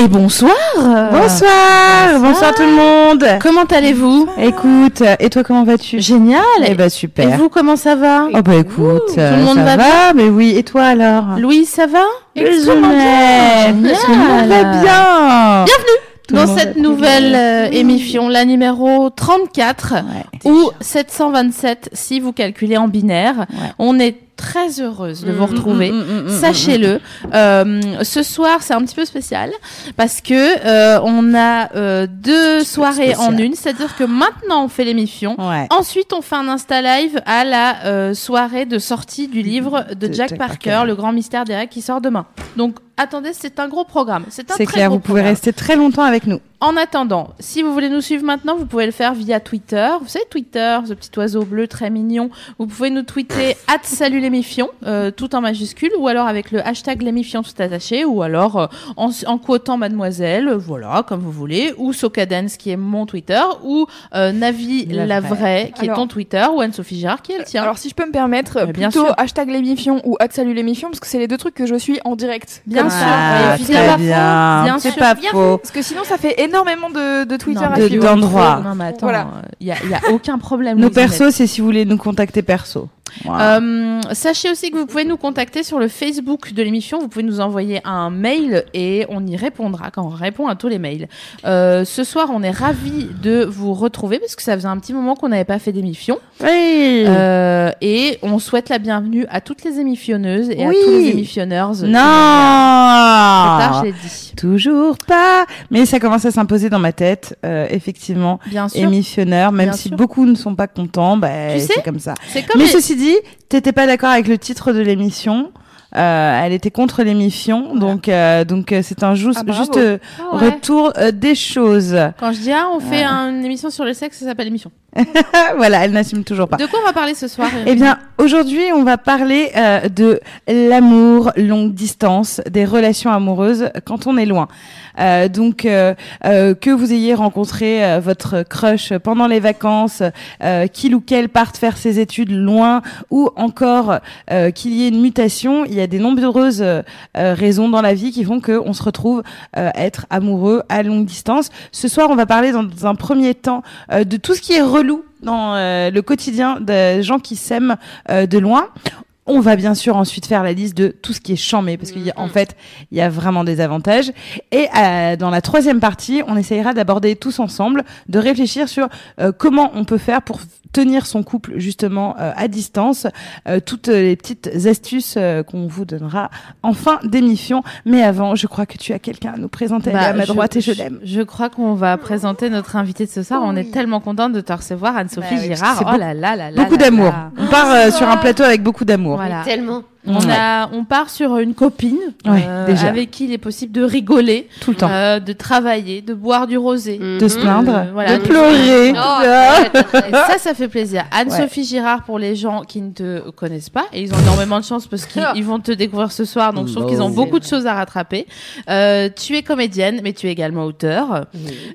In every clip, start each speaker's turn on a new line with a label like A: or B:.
A: Et bonsoir
B: Bonsoir, bonsoir tout le monde.
A: Comment allez-vous
B: Écoute, et toi comment vas-tu
A: Génial
B: Eh ben super.
A: Et vous, comment ça va
B: Oh bah écoute,
A: Tout le monde
B: ça
A: va
B: va, mais oui. Et toi alors
A: Louise, ça va
B: Extrêmement bien. Tout le monde va bien.
A: Bienvenue
B: Tout
A: dans cette nouvelle euh, émission, la numéro 34,
B: Ouais,
A: ou 727 si vous calculez en binaire.
B: Ouais.
A: On est très heureuse de vous
B: Mm,
A: retrouver.
B: mm, mm, mm, mm,
A: Sachez-le. Euh, ce soir, c'est un petit peu spécial parce que euh, on a euh, deux soirées en une. C'est-à-dire que maintenant, on fait l'émission.
B: Ouais.
A: Ensuite, on fait un Insta Live à la euh, soirée de sortie du livre de,
B: De
A: Jack,
B: Jack
A: Parker,
B: Parker.
A: Le Grand Mystère des règles, qui sort demain. Donc, attendez, c'est un gros programme. C'est un très
B: clair,
A: gros
B: vous pouvez
A: programme.
B: rester très longtemps avec nous.
A: En attendant, si vous voulez nous suivre maintenant, vous pouvez le faire via Twitter. Vous savez, Twitter, ce petit oiseau bleu très mignon. Vous pouvez nous tweeter at salut l'émifion, euh, tout en majuscule, ou alors avec le hashtag l'émifion tout attaché, ou alors euh, en, en quotant mademoiselle, voilà, comme vous voulez, ou Socadence qui est mon Twitter, ou euh, Navi la,
B: La
A: vraie.
B: vraie.
A: qui est ton Twitter, ou Anne-Sophie Girard qui est le tien.
C: Alors si je peux me permettre,
A: bien
C: plutôt
A: sûr.
C: hashtag l'émission ou at salut l'émission parce que c'est les deux trucs que je suis en direct.
A: Bien
C: Comme
A: sûr.
B: Ah, très bien.
A: Bien
B: C'est
A: sûr,
B: pas
A: bien
B: faux.
C: Parce que sinon ça fait énormément de, de Twitter
A: Non,
C: à
B: de- d'endroits.
A: Non, mais attends,
C: Voilà.
A: il n'y a, y a aucun problème.
B: Nos persos, c'est si vous voulez nous contacter perso.
A: Euh, sachez aussi que vous pouvez nous contacter sur le Facebook de l'émission. Vous pouvez nous envoyer un mail et on y répondra quand on répond à tous les mails. Euh, ce soir, on est ravis de vous retrouver parce que ça faisait un petit moment qu'on n'avait pas fait d'émission.
B: oui.
A: Euh, et on souhaite la bienvenue à toutes les émissionneuses et
B: Oui.
A: à tous les émissionneurs.
B: non.
A: Tard, je l'ai dit.
B: Toujours pas. Mais ça commence à s'imposer dans ma tête, effectivement.
A: Bien sûr.
B: Émissionneur, même
A: Bien
B: si
A: sûr.
B: beaucoup ne sont pas contents, bah,
A: Tu sais,
B: c'est comme ça.
A: C'est comme
B: Mais
A: les-
B: ceci dit, t'étais pas d'accord avec le titre de l'émission. Euh, elle était contre l'émission, donc euh, donc euh, c'est un juste,
C: Ah,
B: juste
A: Ah ouais.
B: retour des choses.
A: Quand je dis ah, on fait un- une émission sur le sexe, ça s'appelle émission.
B: voilà, elle n'assume toujours pas.
A: De quoi on va parler ce soir
B: Eh bien, aujourd'hui, on va parler euh, de l'amour longue distance, des relations amoureuses quand on est loin. Euh, donc, euh, euh, que vous ayez rencontré euh, votre crush pendant les vacances, euh, qu'il ou qu'elle parte faire ses études loin, ou encore euh, qu'il y ait une mutation, il y a des nombreuses raisons dans la vie qui font qu'on se retrouve euh, être amoureux à longue distance. Ce soir, on va parler dans un premier temps euh, de tout ce qui est relou dans euh, le quotidien des gens qui s'aiment euh, de loin. On va bien sûr ensuite faire la liste de tout ce qui est chambé, parce qu'en fait, il y a vraiment des avantages. Et euh, dans la troisième partie, on essayera d'aborder tous ensemble, de réfléchir sur euh, comment on peut faire pour tenir son couple justement euh, à distance, euh, toutes les petites astuces euh, qu'on vous donnera en fin d'émission. Mais avant, je crois que tu as quelqu'un à nous présenter. À ma
A: Bah,
B: droite et je l'aime.
A: Je crois qu'on va présenter notre invité de ce soir. On est tellement contente de te recevoir, Anne-Sophie
B: Bah oui,
A: Girard. Oh là là là là.
B: Beaucoup d'amour. On part euh, sur un plateau avec beaucoup d'amour.
A: Voilà.
D: Tellement.
A: On,
B: Ouais.
A: a, on part sur une copine
B: Ouais,
A: euh,
B: déjà.
A: avec qui il est possible de rigoler,
B: Tout le temps.
A: euh, de travailler, de boire du rosé.
B: de se
D: Mhm.
B: plaindre,
A: Euh, voilà.
B: de pleurer.
D: Oh,
B: Ah.
A: ça, ça fait plaisir. Anne-Sophie Girard pour les gens qui ne te connaissent pas. Et ils ont énormément de chance parce qu'ils ils vont te découvrir ce soir. Donc, je trouve qu'ils ont beaucoup de choses à rattraper. Euh, tu es comédienne, mais tu es également auteur.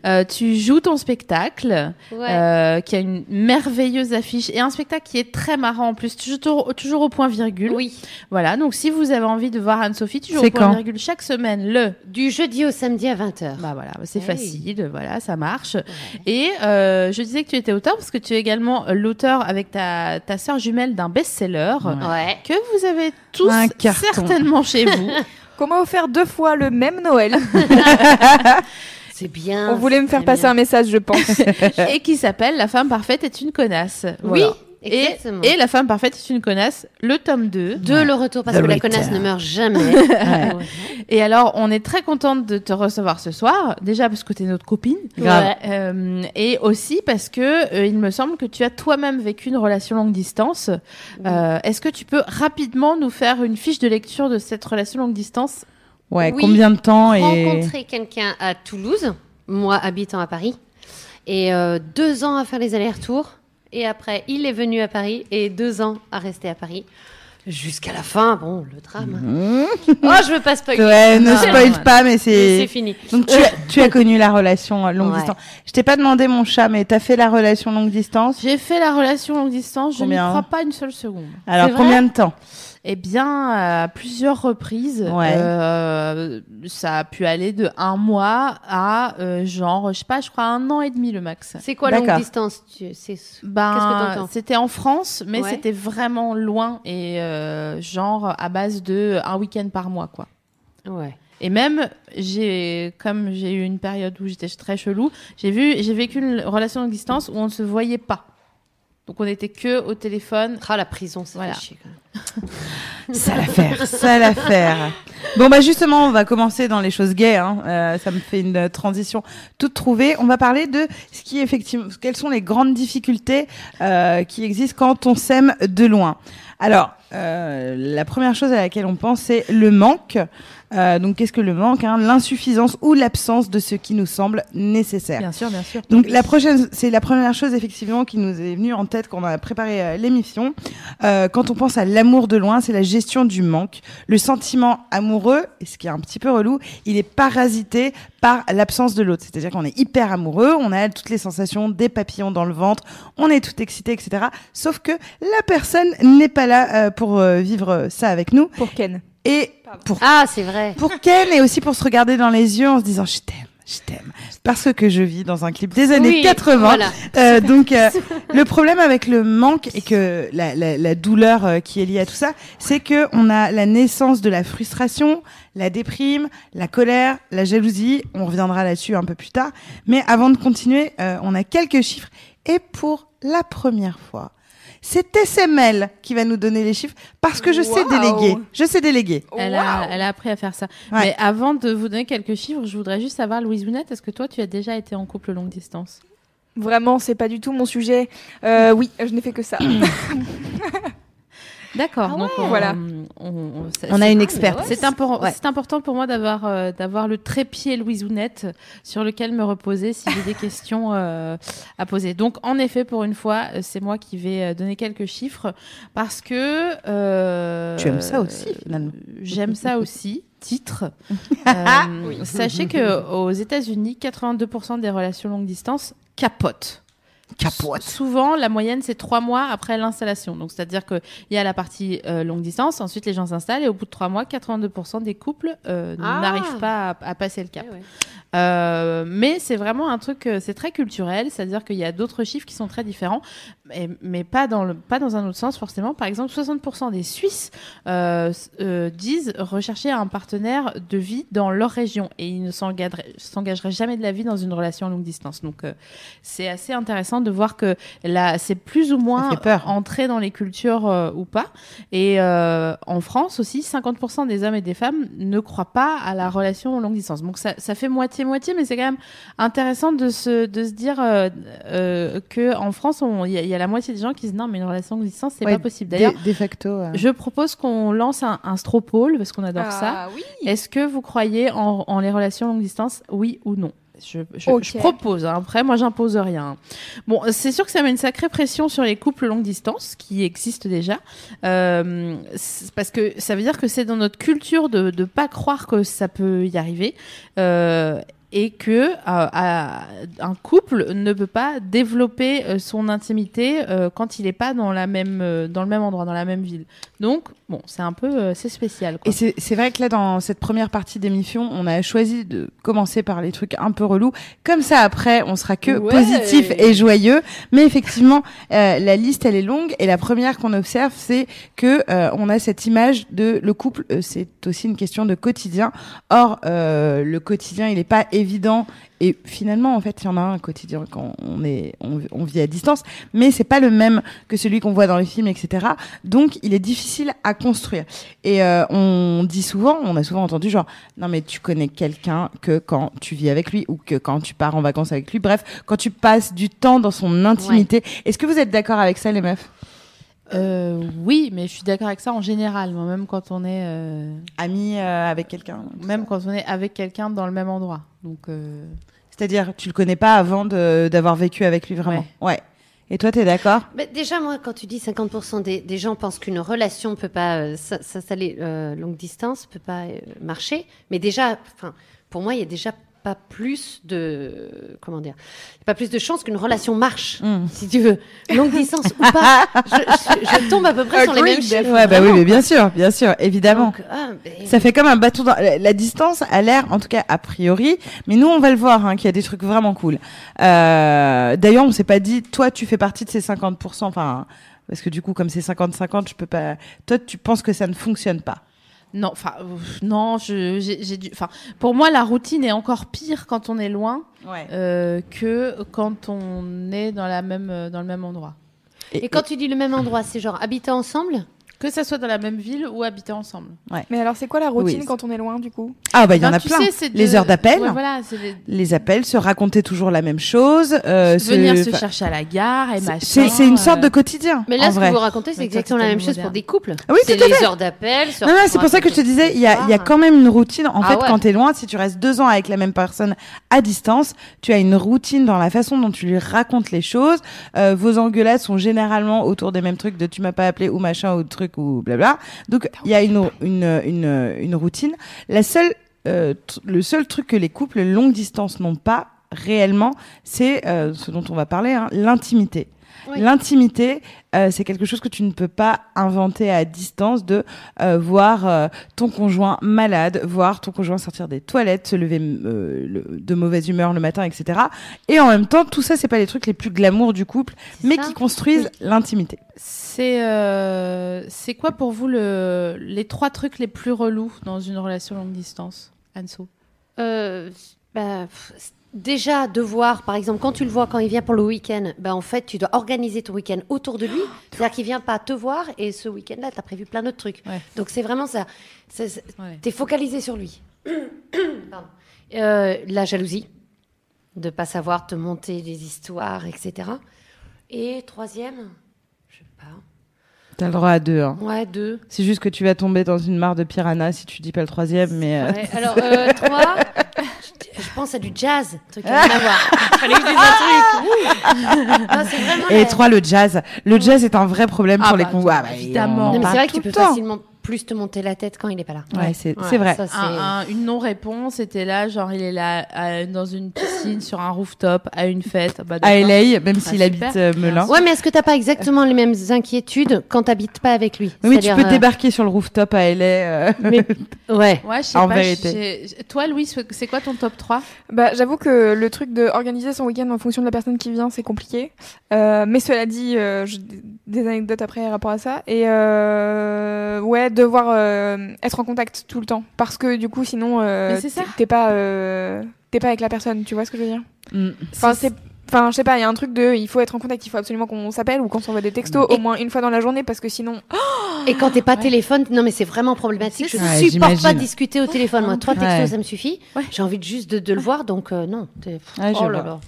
A: Euh, tu joues ton spectacle,
D: Ouais.
A: euh, qui a une merveilleuse affiche et un spectacle qui est très marrant en plus, toujours, toujours au point virgule.
D: Oui.
A: Voilà, donc si vous avez envie de voir Anne-Sophie, toujours
B: C'est
A: au point virgule chaque semaine, le.
D: Du jeudi au samedi à 20h.
A: Bah voilà, c'est
D: Hey.
A: facile, voilà, ça marche. Et euh, je disais que tu étais auteur parce que tu es également euh, l'auteur avec ta, ta sœur jumelle d'un best-seller
D: Ouais.
A: que vous avez tous certainement chez vous.
C: Qu'on m'a offert deux fois le même Noël.
D: C'est bien.
C: On voulait me
D: c'est
C: faire passer
D: bien.
C: un message, je pense.
A: et qui s'appelle La femme parfaite est une connasse.
D: Oui.
A: Voilà.
D: Exactement.
A: et La femme parfaite est une connasse, le tome 2.
D: De le retour, parce
B: The
D: que la connasse ne meurt jamais.
B: Ouais.
A: Et alors, on est très contente de te recevoir ce soir, déjà parce que tu es notre copine.
D: Ouais.
A: Euh, et aussi parce que euh, il me semble que tu as toi-même vécu une relation longue distance. Euh, Est-ce que tu peux rapidement nous faire une fiche de lecture de cette relation longue distance?
B: Ouais,
D: Oui.
B: combien de temps et
D: Rencontrer quelqu'un à Toulouse, moi habitant à Paris, et euh, deux ans à faire les allers-retours. Et après, il est venu à Paris et deux ans à rester à Paris. Jusqu'à la fin, bon, le drame. Oh, je veux pas spoiler.
B: Ouais, ne spoil
A: non,
B: pas, mais c'est.
D: C'est fini.
B: Donc tu as, tu as connu la relation longue
D: Ouais.
B: distance. Je t'ai pas demandé mon chat, mais t'as fait la relation longue distance?
A: J'ai fait la relation longue distance, je n'y
B: Combien
A: crois pas une seule seconde.
B: Alors combien de temps?
A: Eh bien, à plusieurs reprises,
B: Ouais.
A: euh, ça a pu aller de un mois à euh, genre, je sais pas, je crois un an et demi le max.
D: C'est quoi longue distance tu...
A: Ben, c'était en France, mais
D: Ouais.
A: c'était vraiment loin et euh, genre à base de un week-end par mois, quoi.
D: Ouais.
A: Et même, j'ai, comme j'ai eu une période où j'étais très chelou, j'ai vu, j'ai vécu une relation longue distance où on ne se voyait pas. Donc on était que au téléphone.
D: Ah, la prison, ça
A: Voilà.
D: fait chier quand même.
B: Ça l'affaire, ça l'affaire. Bon bah justement, on va commencer dans les choses gays. Hein. Euh, ça me fait une transition toute trouvée. On va parler de ce qui effectivement, quelles sont les grandes difficultés euh, qui existent quand on s'aime de loin. Alors, euh, la première chose à laquelle on pense, c'est le manque. Euh, donc, qu'est-ce que le manque hein? L'insuffisance ou l'absence de ce qui nous semble nécessaire.
A: Bien sûr, bien sûr.
B: Donc la prochaine, c'est la première chose effectivement qui nous est venue en tête quand on a préparé euh, l'émission. Euh, quand on pense à l'amour de loin, c'est la gestion du manque. Le sentiment amoureux, et ce qui est un petit peu relou, il est parasité par l'absence de l'autre. C'est-à-dire qu'on est hyper amoureux, on a toutes les sensations, des papillons dans le ventre, on est tout excité, etc. Sauf que la personne n'est pas là euh, pour vivre ça avec nous.
C: Pour Ken.
B: Et pour
D: Ah, c'est vrai.
B: pour Ken et aussi pour se regarder dans les yeux en se disant je t'aime, je t'aime. Parce que je vis dans un clip des années
D: Oui,
B: 80.
D: Voilà.
B: Euh, donc euh, le problème avec le manque et que la, la, la douleur euh, qui est liée à tout ça, c'est que on a la naissance de la frustration, la déprime, la colère, la jalousie. On reviendra là-dessus un peu plus tard. Mais avant de continuer, euh, on a quelques chiffres et pour la première fois. C'est SML qui va nous donner les chiffres parce que je sais déléguer. Je sais déléguer.
A: Elle, a, elle a appris à faire ça.
B: Ouais.
A: Mais avant de vous donner quelques chiffres, je voudrais juste savoir, Louise Ounette, est-ce que toi, tu as déjà été en couple longue distance?
C: Vraiment, c'est pas du tout mon sujet. Euh, oui, je n'ai fait que ça.
A: D'accord.
C: Ah
A: donc
C: ouais.
A: on,
C: Voilà.
A: on, on- c'est-
B: On a une experte.
D: ouais.
A: C'est impor-
D: Ouais.
A: c'est important pour moi d'avoir euh, d'avoir le trépied Louise Ounette sur lequel me reposer si j'ai des questions euh, à poser. Donc en effet, pour une fois, euh, c'est moi qui vais euh, donner quelques chiffres parce que euh,
B: Tu aimes ça aussi, finalement.
A: J'aime ça aussi. Titre. Euh, Sachez que aux États-Unis, 82% des relations longue distance capotent.
B: Capote.
A: Souvent, la moyenne, c'est trois mois après l'installation. Donc, c'est-à-dire qu'il y a la partie euh, longue distance, ensuite les gens s'installent et au bout de trois mois, 82% des couples euh,
D: Ah.
A: n'arrivent pas à, à passer le cap.
D: Ouais.
A: Euh, mais c'est vraiment un truc, euh, c'est très culturel, c'est-à-dire qu'il y a d'autres chiffres qui sont très différents, mais, mais pas, dans le, pas dans un autre sens forcément. Par exemple, 60% des Suisses euh, euh, disent rechercher un partenaire de vie dans leur région et ils ne s'engageraient jamais de la vie dans une relation à longue distance. Donc c'est assez intéressant de voir que là, c'est plus ou moins
B: peur.
A: entré dans les cultures ou pas. Et en France aussi, 50% des hommes et des femmes ne croient pas à la relation longue distance. Donc ça, ça fait moitié-moitié, mais c'est quand même intéressant de se, de se dire euh, euh, que en France, on- il y, a- il y a la moitié des gens qui disent non, mais une relation longue distance, c'est
B: Ouais,
A: pas possible. D'ailleurs,
B: De, de facto. euh.
A: je propose qu'on lance un, un stropole parce qu'on adore ça.
C: Ah oui.
A: Est-ce que vous croyez en, en les relations longue distance Oui ou non? Je, je-
C: Ok.
A: je propose, hein. après moi j'impose rien. Bon, c'est sûr que ça met une sacrée pression sur les couples longue distance qui existent déjà, Euh, parce que ça veut dire que c'est dans notre culture de ne pas croire que ça peut y arriver. Euh, et que euh, à- un couple ne peut pas développer euh, son intimité euh, quand il n'est pas dans la même dans le même endroit dans la même ville. Donc bon, c'est un peu c'est spécial. Quoi.
B: Et c'est vrai que là, dans cette première partie d'émission, on a choisi de commencer par les trucs un peu relous. Comme ça, après, on sera que
D: Ouais.
B: positif et joyeux. Mais effectivement, la liste, elle est longue. Et la première qu'on observe, c'est que on a cette image de le couple. c'est aussi une question de quotidien. Or, le quotidien, il n'est pas évident évident. Et finalement, en fait, il y en a un quotidien quand on est, on, on vit à distance, mais c'est pas le même que celui qu'on voit dans les films, etc. Donc, il est difficile à construire. Et euh, on dit souvent, on a souvent entendu genre, non mais tu connais quelqu'un que quand tu vis avec lui ou que quand tu pars en vacances avec lui. Bref, quand tu passes du temps dans son intimité. Est-ce que vous êtes d'accord avec ça, les meufs?
A: Euh, oui, mais je suis d'accord avec ça en général. Moi, même quand on est, euh,
B: Amis euh, avec quelqu'un
A: même quand on est avec quelqu'un dans le même endroit. Donc, euh,
B: C'est-à-dire, tu le connais pas avant d'avoir vécu avec lui vraiment? Ouais. Et toi, t'es d'accord?
D: Mais déjà, moi, quand tu dis 50% des, des gens pensent qu'une relation peut pas euh, s'installer euh, longue distance, peut pas euh, marcher, mais déjà, enfin, pour moi, il y a déjà pas plus de comment dire, il y a pas plus de chances qu'une relation marche,
B: Mm.
D: si tu veux, longue distance ou pas. Je, je- je tombe à peu près sur les mêmes chiffres.
B: Ouais, bah oui, mais bien sûr, bien sûr, évidemment.
D: Donc, ah, mais-
B: Ça fait comme un bâton dans la, la distance a l'air, en tout cas a priori, mais nous on va le voir, hein, qu'il y a des trucs vraiment cool. Euh, D'ailleurs, on s'est pas dit, toi tu fais partie de ces 50%, enfin parce que du coup comme c'est 50-50, je peux pas. Toi, tu penses que ça ne fonctionne pas
A: non, enfin, non, je, j'ai, j'ai dû, enfin, pour moi, la routine est encore pire quand on est loin
B: Ouais.
A: euh, que quand on est dans la même, euh, dans le même endroit.
D: Et quand tu dis le même endroit, c'est genre habiter ensemble
A: Que ça soit dans la même ville ou habiter ensemble.
C: Mais alors, c'est quoi la routine
B: Oui.
C: quand on est loin, du coup?
B: Ah bah il y en
A: Ben,
B: a plein.
A: sais, de-
B: Les heures d'appel.
A: Ouais, voilà, c'est les-
B: Les appels, se raconter toujours la même chose. Euh,
A: venir se
B: enfin,
A: chercher à la gare et machin.
B: C'est une sorte de
A: euh,
B: quotidien.
D: Mais
B: en
D: là, ce
B: vrai.
D: que vous racontez, c'est exactement la même chose pour des couples.
B: Oui,
D: c'est les heures d'appel. se
B: Non, non, c'est pour ça que je te disais, il y a, il y a
D: l'histoire.
B: quand même une routine. En
D: Ah
B: fait,
D: ouais.
B: quand t'es loin, si tu restes deux ans avec la même personne à distance, tu as une routine dans la façon dont tu lui racontes les choses. Euh, vos engueulades sont généralement autour des mêmes trucs de tu m'as pas appelé ou machin ou truc ou blabla. Donc, il y a une, une, une, une routine. La seule, euh, le seul truc que les couples longue distance n'ont pas réellement, c'est euh, ce dont on va parler, hein, l'intimité.
D: Oui.
B: L'intimité, euh, c'est quelque chose que tu ne peux pas inventer à distance de euh, voir euh, ton conjoint malade, voir ton conjoint sortir des toilettes, se lever euh, le- de mauvaise humeur le matin, etc. Et en même temps, tout ça, c'est pas les trucs les plus glamour du couple, mais
D: ça.
B: qui construisent l'intimité.
A: C'est euh, c'est quoi pour vous le, les trois trucs les plus relous dans une relation longue distance, Anso?
D: Euh, bah, déjà, devoir, par exemple, quand tu le vois quand il vient pour le week-end, bah, en fait, tu dois organiser ton week-end autour de lui. C'est-à-dire qu'il vient pas te voir et ce week-end-là, tu as prévu plein d'autres trucs.
A: Ouais.
D: Donc, c'est vraiment ça.
A: Ouais.
D: T'es focalisé sur lui. Euh, la jalousie, de pas savoir te monter des histoires, etc. Et troisième, je sais pas.
B: T'as le droit à deux. Hein.
D: Ouais, deux.
B: C'est juste que tu vas tomber dans une mare de piranha si tu dis pas le troisième, mais euh,
D: Ouais, alors, euh, trois, je, pense à du jazz, truc à fallait que je dise un truc. Non, c'est vraiment
B: et
D: la-
B: trois le jazz. Le jazz est un vrai problème
A: Ah
B: pour les
A: bah,
B: convois.
A: attends, évidemment.
D: Non, mais c'est vrai que tu peux facilement plus te monter la tête quand il est pas là.
B: Ouais, c'est
D: Ouais,
B: c'est vrai.
D: ça, c'est-
A: Un- un- une non-réponse, c'était là, genre il est là à- dans une piscine, sur un rooftop, à une fête. Bah,
B: À. LA, même s'il
A: Ah,
B: habite
A: super.
B: euh, Melun.
D: Ouais, mais est-ce que t'as pas exactement les mêmes inquiétudes quand t'habites pas avec lui?
B: Oui, tu peux
D: euh,
B: débarquer sur le rooftop à LA. euh,
D: mais- Ouais.
A: Ouais, je sais
B: En
A: pas.
B: vérité.
A: Toi, Louis, c'est quoi ton top 3
C: Bah, j'avoue que le truc de organiser son week-end en fonction de la personne qui vient, c'est compliqué. Euh, mais cela dit, euh, des anecdotes après par rapport à ça. Et euh, ouais, devoir euh, être en contact tout le temps, parce que du coup, sinon, euh, t'es- pas, euh, t'es pas avec la personne. Tu vois ce que je veux dire?
B: Mm.
C: Enfin, c'est Enfin, je sais pas, il y a un truc de, il faut être en contact, il faut absolument qu'on s'appelle ou qu'on s'envoie des textos
D: Et-
C: au moins une fois dans la journée parce que sinon,
D: Et quand t'es pas téléphone, non mais c'est vraiment problématique. Je
B: Ouais,
D: supporte pas discuter au téléphone. Moi, trois textos,
B: Ouais.
D: ça me suffit.
A: Ouais.
D: J'ai envie de juste de, de le voir, donc euh, non.
B: Ouais,
D: oh là là.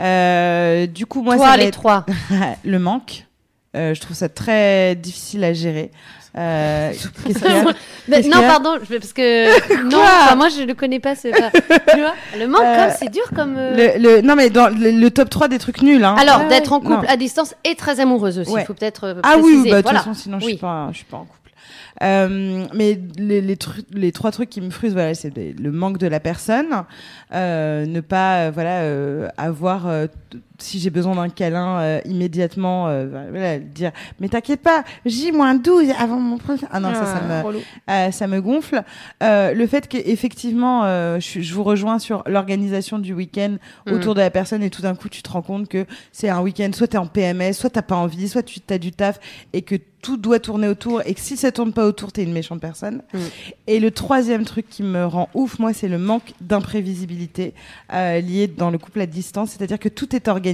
B: Euh, du coup, moi,
D: Toi,
B: ça
D: les
B: être
D: trois.
B: le manque. Euh, je trouve ça très difficile à gérer. Euh,
D: Mais non, pardon, je- parce que non, enfin, moi je le connais pas. C'est pas. tu vois, le manque,
B: Euh,
D: comme c'est dur comme. euh,
B: le, le- Non, mais dans le, le top 3 des trucs nuls. Hein.
D: Alors,
A: Ouais,
D: d'être en couple
B: Non.
D: à distance et très amoureuse aussi. Il
B: Ouais.
D: faut peut-être
B: Ah oui, bah, de toute
D: voilà.
B: façon, sinon je suis pas, je suis pas en couple. Euh, mais les, les, les trois trucs qui me frustrent, voilà, c'est le manque de la personne, euh, ne pas, euh, voilà, avoir, si j'ai besoin d'un câlin euh, immédiatement, euh, voilà, dire mais t'inquiète pas, J-12 avant mon prochain. Ah non, ça, ça me,
C: relou.
B: euh, ça me gonfle. Le fait qu'effectivement, je, je vous rejoins sur l'organisation du week-end
D: Mm.
B: autour de la personne et tout d'un coup, tu te rends compte que c'est un week-end, soit t'es en PMS, soit t'as pas envie, soit tu as du taf et que tout doit tourner autour et que si ça tourne pas autour, t'es une méchante personne.
D: Mm.
B: Et le troisième truc qui me rend ouf, moi, c'est le manque d'imprévisibilité lié dans le couple à distance, c'est-à-dire que tout est organisé.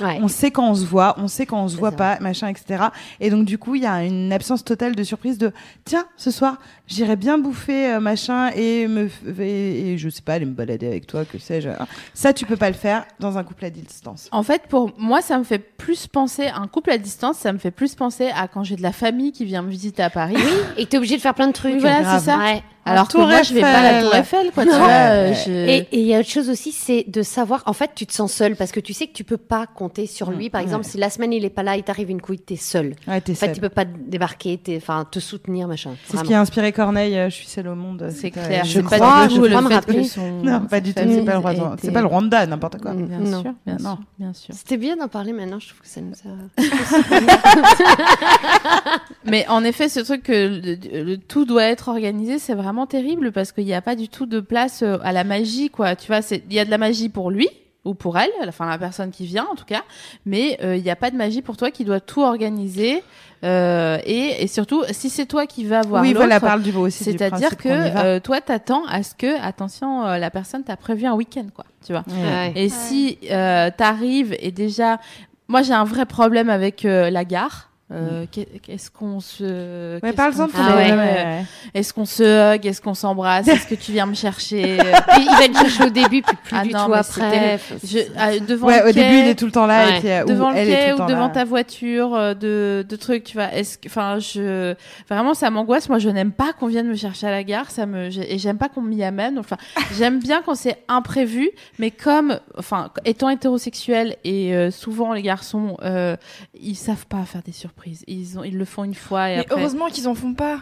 D: Ouais.
B: On sait quand on se voit, on sait quand on se voit
D: ça.
B: pas, machin, etc. Et donc du coup, il y a une absence totale de surprise de tiens, ce soir, j'irai bien bouffer euh, machin et me f- et, et je sais pas, aller me balader avec toi, que sais-je. Ça, tu peux pas le faire dans un couple à distance.
A: En fait, pour moi, ça me fait plus penser un couple à distance. Ça me fait plus penser à quand j'ai de la famille qui vient me visiter à Paris.
D: Et t'es obligé de faire plein de trucs.
A: Oui, voilà, c'est ça.
D: Ouais.
A: Alors que moi, je vais pas à la Tour Eiffel, quoi. Tu
B: Non.
A: vois, euh, je-
D: Et il y a autre chose aussi, c'est de savoir, en fait, tu te sens seul parce que tu sais que tu peux pas compter sur lui. Par exemple, si la semaine il est pas là, il t'arrive une couille, t'es seul.
B: Ouais, t'es
D: En fait,
B: seule.
D: tu peux pas débarquer, enfin, te soutenir, machin.
B: C'est ce qui a inspiré Corneille. euh, je suis seule au monde.
A: C'est clair.
B: Je
A: C'est
D: crois,
A: pas du
D: je
A: tout
D: crois me
A: fait
D: rappeler.
A: son-
B: Non, pas du tout. C'est pas le Rwanda. C'est pas le Rwanda, n'importe quoi.
D: Mm.
A: Bien
D: Non.
A: sûr, bien
B: Non.
A: sûr, bien sûr.
D: C'était bien d'en parler maintenant, je trouve que ça nous a.
A: Mais en effet, ce truc que le tout doit être organisé, c'est vraiment terrible parce qu'il n'y a pas du tout de place euh, à la magie, quoi. Tu vois, c'est- il y a de la magie pour lui ou pour elle, enfin la personne qui vient en tout cas, mais euh, il n'y a pas de magie pour toi qui doit tout organiser. Euh, et, et surtout, si c'est toi qui vas voir
B: oui,
A: l'autre,
B: voilà, parle du beau aussi. du
A: c'est-à-dire que euh, toi, t'attends à ce que, attention, euh, la personne t'a prévu un week-end, quoi. Tu vois.
B: Ouais.
A: Et si euh, t'arrives et déjà, moi j'ai un vrai problème avec euh, la gare. Euh, qu'est- Qu'est-ce qu'on se.
B: Ouais,
D: Ah
B: problème, ouais.
A: Est-ce qu'on se hug Est-ce qu'on s'embrasse Est-ce que tu viens me chercher
D: il il va te chercher au début, puis plus
A: Ah
D: du
A: non,
D: tout après.
A: Je, ah, devant
B: Ouais,
A: le
B: au
A: quai,
B: début, il est tout le temps là.
D: Ouais.
B: Et puis, euh, ou
A: devant le
B: elle est tout
A: quai ou devant
B: là.
A: ta voiture euh, de, de trucs, tu vois. Est-ce que, enfin, je vraiment ça m'angoisse. Moi, je n'aime pas qu'on vienne me chercher à la gare. Ça me et j'aime pas qu'on m'y amène. Enfin, j'aime bien quand c'est imprévu, mais comme, enfin, étant hétérosexuel et euh, souvent les garçons, euh, ils savent pas faire des surprises. Ils ont, ils le font une fois et
C: Mais
A: après.
C: heureusement qu'ils en font pas.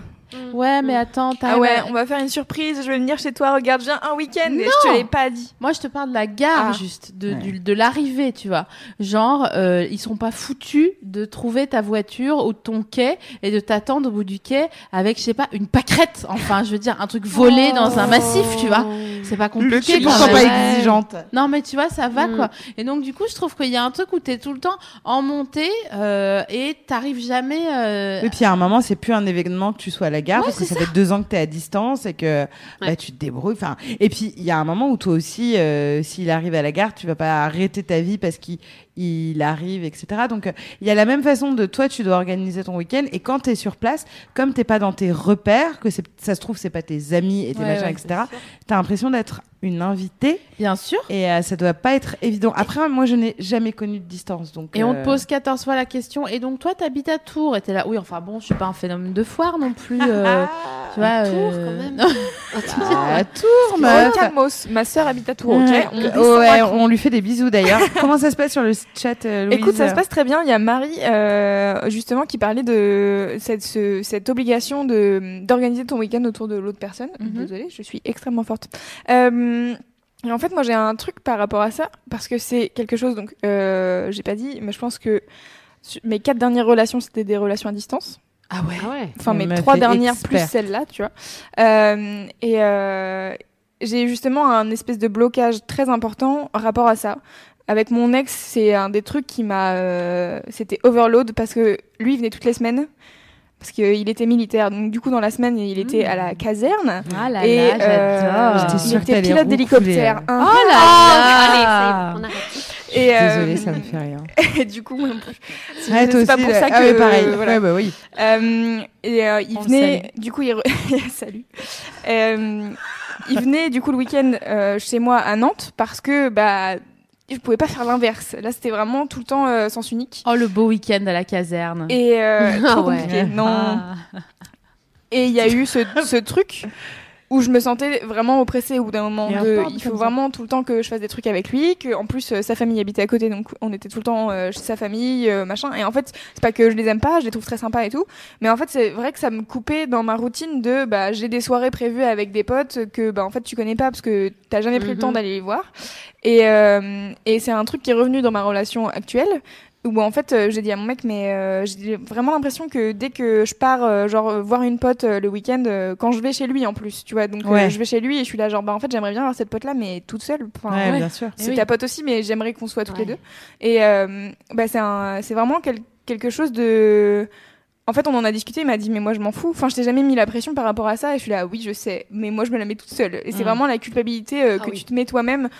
A: Ouais, mais attends,
C: Ah ouais,
A: à-
C: on va faire une surprise, je vais venir chez toi, regarde, viens un week-end et je te l'ai pas dit.
A: Moi, je te parle de la gare,
C: Ah.
A: juste, de,
B: Ouais.
A: du- de l'arrivée, tu vois. Genre, euh, ils sont pas foutus de trouver ta voiture ou ton quai et de t'attendre au bout du quai avec, je sais pas, une pâquerette. Enfin, je veux dire, un truc volé dans un massif, tu vois. C'est pas
B: Le
A: compliqué.
B: quai,
A: quand
B: pourquoi
A: même.
B: pas exigeante
A: Non, mais tu vois, ça va,
D: Mm.
A: quoi. Et donc, du coup, je trouve qu'il y a un truc où t'es tout le temps en montée euh, et t'arrives jamais... euh,
B: Et puis à un moment, c'est plus un événement que tu sois à la gare
A: Ouais,
B: parce que ça fait deux ans que tu es à distance et que bah,
D: Ouais.
B: tu te débrouilles. Enfin, et puis il y a un moment où toi aussi, euh, s'il arrive à la gare, tu vas pas arrêter ta vie parce qu'il il arrive, etc. Donc euh, il y a la même façon de toi, tu dois organiser ton week-end et quand tu es sur place, comme t'es pas dans tes repères, que ça se trouve c'est pas tes amis et tes
A: Ouais,
B: machins,
A: ouais,
B: etc.
A: sûr.
B: T'as l'impression d'être une invitée
A: Bien sûr.
B: et euh, ça doit pas être évident. Après, moi, je n'ai jamais connu de distance, donc.
A: Et on
B: euh,
A: te pose 14 fois la question. Et donc, toi, t'habites à Tours. Et t'es là. Oui, enfin bon, je suis pas un phénomène de foire non plus. euh, tu vois.
D: Tours,
A: euh,
D: quand même.
A: non.
B: à Tours, meuf.
C: Calmos, ma sœur habite à Tours, ok On
B: ouais, on lui fait des bisous d'ailleurs. Comment ça se passe sur le chat, euh, Louise
C: Écoute, ça se passe très bien. Il y a Marie, euh, justement, qui parlait de cette, ce- cette obligation de d'organiser ton week-end autour de l'autre personne.
A: Mhm.
C: Désolée, je suis extrêmement forte. Euh, et en fait, moi, j'ai un truc par rapport à ça, parce que c'est quelque chose, donc, euh, j'ai pas dit, mais je pense que mes quatre dernières relations, c'était des relations à distance.
A: Ah ouais.
D: Ah ouais.
C: Enfin, mes trois dernières
B: expert.
C: plus celle-là, tu vois. Euh, et euh, j'ai justement un espèce de blocage très important en rapport à ça. Avec mon ex, c'est un des trucs qui m'a. euh, C'était overload parce que lui, il venait toutes les semaines. Parce qu'il était militaire. Donc, du coup, dans la semaine, il était à la caserne.
A: Ah là
C: et
A: là, j'adore.
B: J'étais
C: il était pilote d'hélicoptère.
B: hein.
A: Oh là
D: Allez,
A: là.
D: ça y est, on arrête.
C: Et, euh,
B: Désolée, ça me fait rien.
C: et du coup. C'est c'est pas pour
B: là.
C: ça que.
B: Ah ouais, pareil.
C: voilà.
B: Ouais, bah oui.
C: Euh, et euh, il
A: On
C: venait, du coup, il re- salut. Euh, il venait du coup le week-end euh, chez moi à Nantes parce que bah je pouvais pas faire l'inverse. Là, c'était vraiment tout le temps euh, sens unique.
A: Oh, le beau week-end à la caserne.
C: Et euh,
D: Ah
C: trop
D: ouais.
C: compliqué. Non.
A: Ah.
C: Et il y a eu ce, ce truc où je me sentais vraiment oppressée au bout d'un moment.
B: Il
C: De, faut vraiment tout le temps que je fasse des trucs avec lui, que en plus euh, sa famille habitait à côté, donc on était tout le temps euh, chez sa famille, euh, machin. Et en fait, c'est pas que je les aime pas, je les trouve très sympas et tout, mais en fait c'est vrai que ça me coupait dans ma routine de bah j'ai des soirées prévues avec des potes que bah en fait tu connais pas parce que t'as jamais pris le
D: Mhm.
C: temps d'aller les voir. Et et c'est un truc qui est revenu dans ma relation actuelle où en fait euh, j'ai dit à mon mec mais euh, j'ai vraiment l'impression que dès que je pars euh, genre voir une pote euh, le week-end euh, quand je vais chez lui en plus tu vois donc euh,
B: Ouais.
C: je vais chez lui et je suis là genre bah en fait j'aimerais bien avoir cette pote là mais toute seule enfin
B: Ouais,
A: ouais.
B: bien sûr.
C: c'est
A: oui.
C: ta pote aussi mais j'aimerais qu'on soit toutes les deux et euh, bah c'est un c'est vraiment quel- quelque chose de en fait, on en a discuté, il m'a dit, mais moi je m'en fous. Enfin, je t'ai jamais mis la pression par rapport à ça. Et je suis là, oui, je sais, mais moi je me la mets toute seule. Et c'est
B: Mm.
C: vraiment la culpabilité euh,
D: Ah
C: que
D: oui.
C: tu te mets toi-même.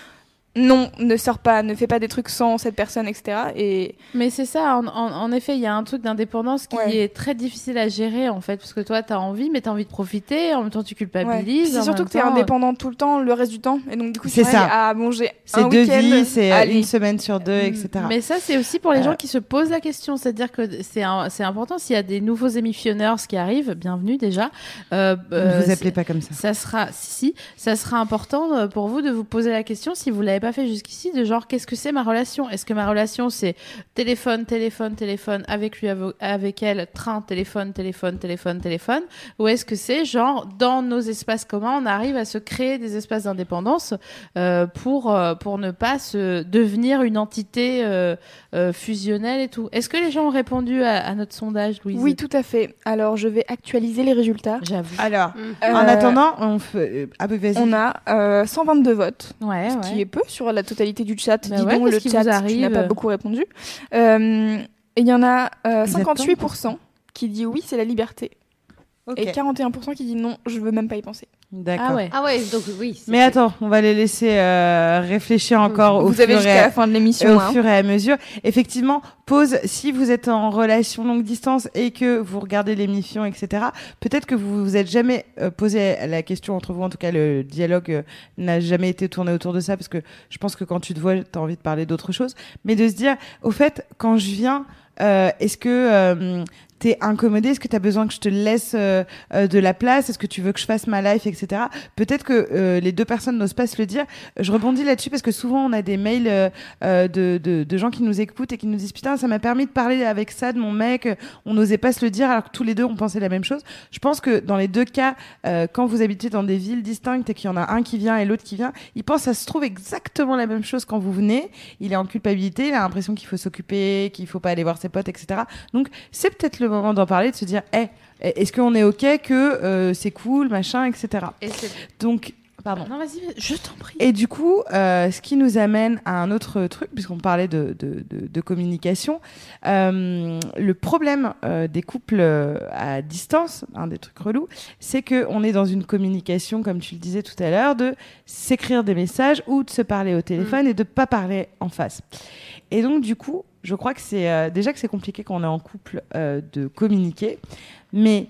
C: Non, ne sors pas, ne fais pas des trucs sans cette personne, etc. Et
A: Mais c'est ça, en, en- en effet, il y a un truc d'indépendance qui
C: Ouais.
A: est très difficile à gérer, en fait, parce que toi, t'as envie, mais t'as envie de profiter, en même temps, tu
C: Ouais.
A: culpabilises.
C: C'est
A: en
C: surtout que t'es
A: euh,
C: indépendant tout le temps, le reste du temps. Et donc, du coup,
B: C'est ça.
C: Ah, bon, j'ai
B: C'est
C: un
B: deux
C: week-end,
B: vies, c'est euh, une semaine sur deux, etc.
A: Mais ça, c'est aussi pour les
B: Euh.
A: gens qui se posent la question. C'est-à-dire que c'est c'est important. S'il y a des nouveaux émissionneurs qui arrivent, bienvenue déjà. Euh,
B: ne
A: euh,
B: vous
A: c'est-
B: appelez pas comme ça.
A: Ça sera, si, si, ça sera important pour vous de vous poser la question, si vous l'avez pas fait jusqu'ici, de genre, qu'est-ce que c'est ma relation? Est-ce que ma relation, c'est téléphone, téléphone, téléphone, avec lui, avec elle, train, téléphone, téléphone, téléphone, téléphone? Ou est-ce que c'est genre, dans nos espaces communs, on arrive à se créer des espaces d'indépendance euh, pour, euh, pour ne pas se devenir une entité euh, euh, fusionnelle et tout? Est-ce que les gens ont répondu à, à notre sondage, Louise?
C: Oui, tout à fait. Alors, je vais actualiser les résultats.
A: J'avoue.
B: Alors,
C: Euh,
B: en attendant, on fait. Ah, bah, vas-y.
C: on a euh, 122 votes.
A: Ouais,
C: ce
A: ouais.
C: qui est peu sur la totalité du chat.
A: Bah
C: Dis
A: ouais,
C: donc,
A: qu'est-ce
C: le chat, tu n'as pas beaucoup répondu. Euh, et il y en a euh,
B: Vous êtes
C: 58% qui dit oui, c'est la liberté. Et 41% qui dit non, je veux même pas y penser.
A: Ah
B: D'accord.
A: ouais.
D: Ah ouais, donc oui.
B: Mais attends, on va les laisser euh, réfléchir encore au
C: Vous
B: fur
C: avez
B: et
C: jusqu'à
B: à
C: la fin de l'émission.
B: au
C: hein.
B: fur et à mesure, effectivement, pause. Si vous êtes en relation longue distance et que vous regardez l'émission, etc., peut-être que vous vous êtes jamais euh, posé la question entre vous. En tout cas, le dialogue euh, n'a jamais été tourné autour de ça parce que je pense que quand tu te vois, tu as envie de parler d'autre chose. Mais de se dire, au fait, quand je viens, euh, est-ce que euh, t'es incommodé Est-ce que tu as besoin que je te laisse euh, euh, de la place? Est-ce que tu veux que je fasse ma life, etc. Peut-être que euh, les deux personnes n'osent pas se le dire. Je rebondis là-dessus parce que souvent on a des mails de, de, gens qui nous écoutent et qui nous disent putain ça m'a permis de parler avec ça de mon mec. On n'osait pas se le dire alors que tous les deux on pensait la même chose. Je pense que dans les deux cas, quand vous habitez dans des villes distinctes et qu'il y en a un qui vient et l'autre qui vient, il pense ça se trouve exactement la même chose quand vous venez. Il est en culpabilité, il a l'impression qu'il faut s'occuper, qu'il faut pas aller voir ses potes, etc. Donc c'est peut-être le moment d'en parler, de se dire, est-ce qu'on est ok que euh, c'est cool, machin, etc.
D: Et
B: Donc, pardon.
A: Non, vas-y, je t'en prie.
B: Et du coup, euh, ce qui nous amène à un autre truc, puisqu'on parlait de, de, de, de communication, euh, le problème euh, des couples à distance, un des trucs relous, c'est que on est dans une communication, comme tu le disais tout à l'heure, de s'écrire des messages ou de se parler au téléphone et de pas parler en face. Et donc, du coup, je crois que c'est euh, déjà que c'est compliqué quand on est en couple euh, de communiquer, mais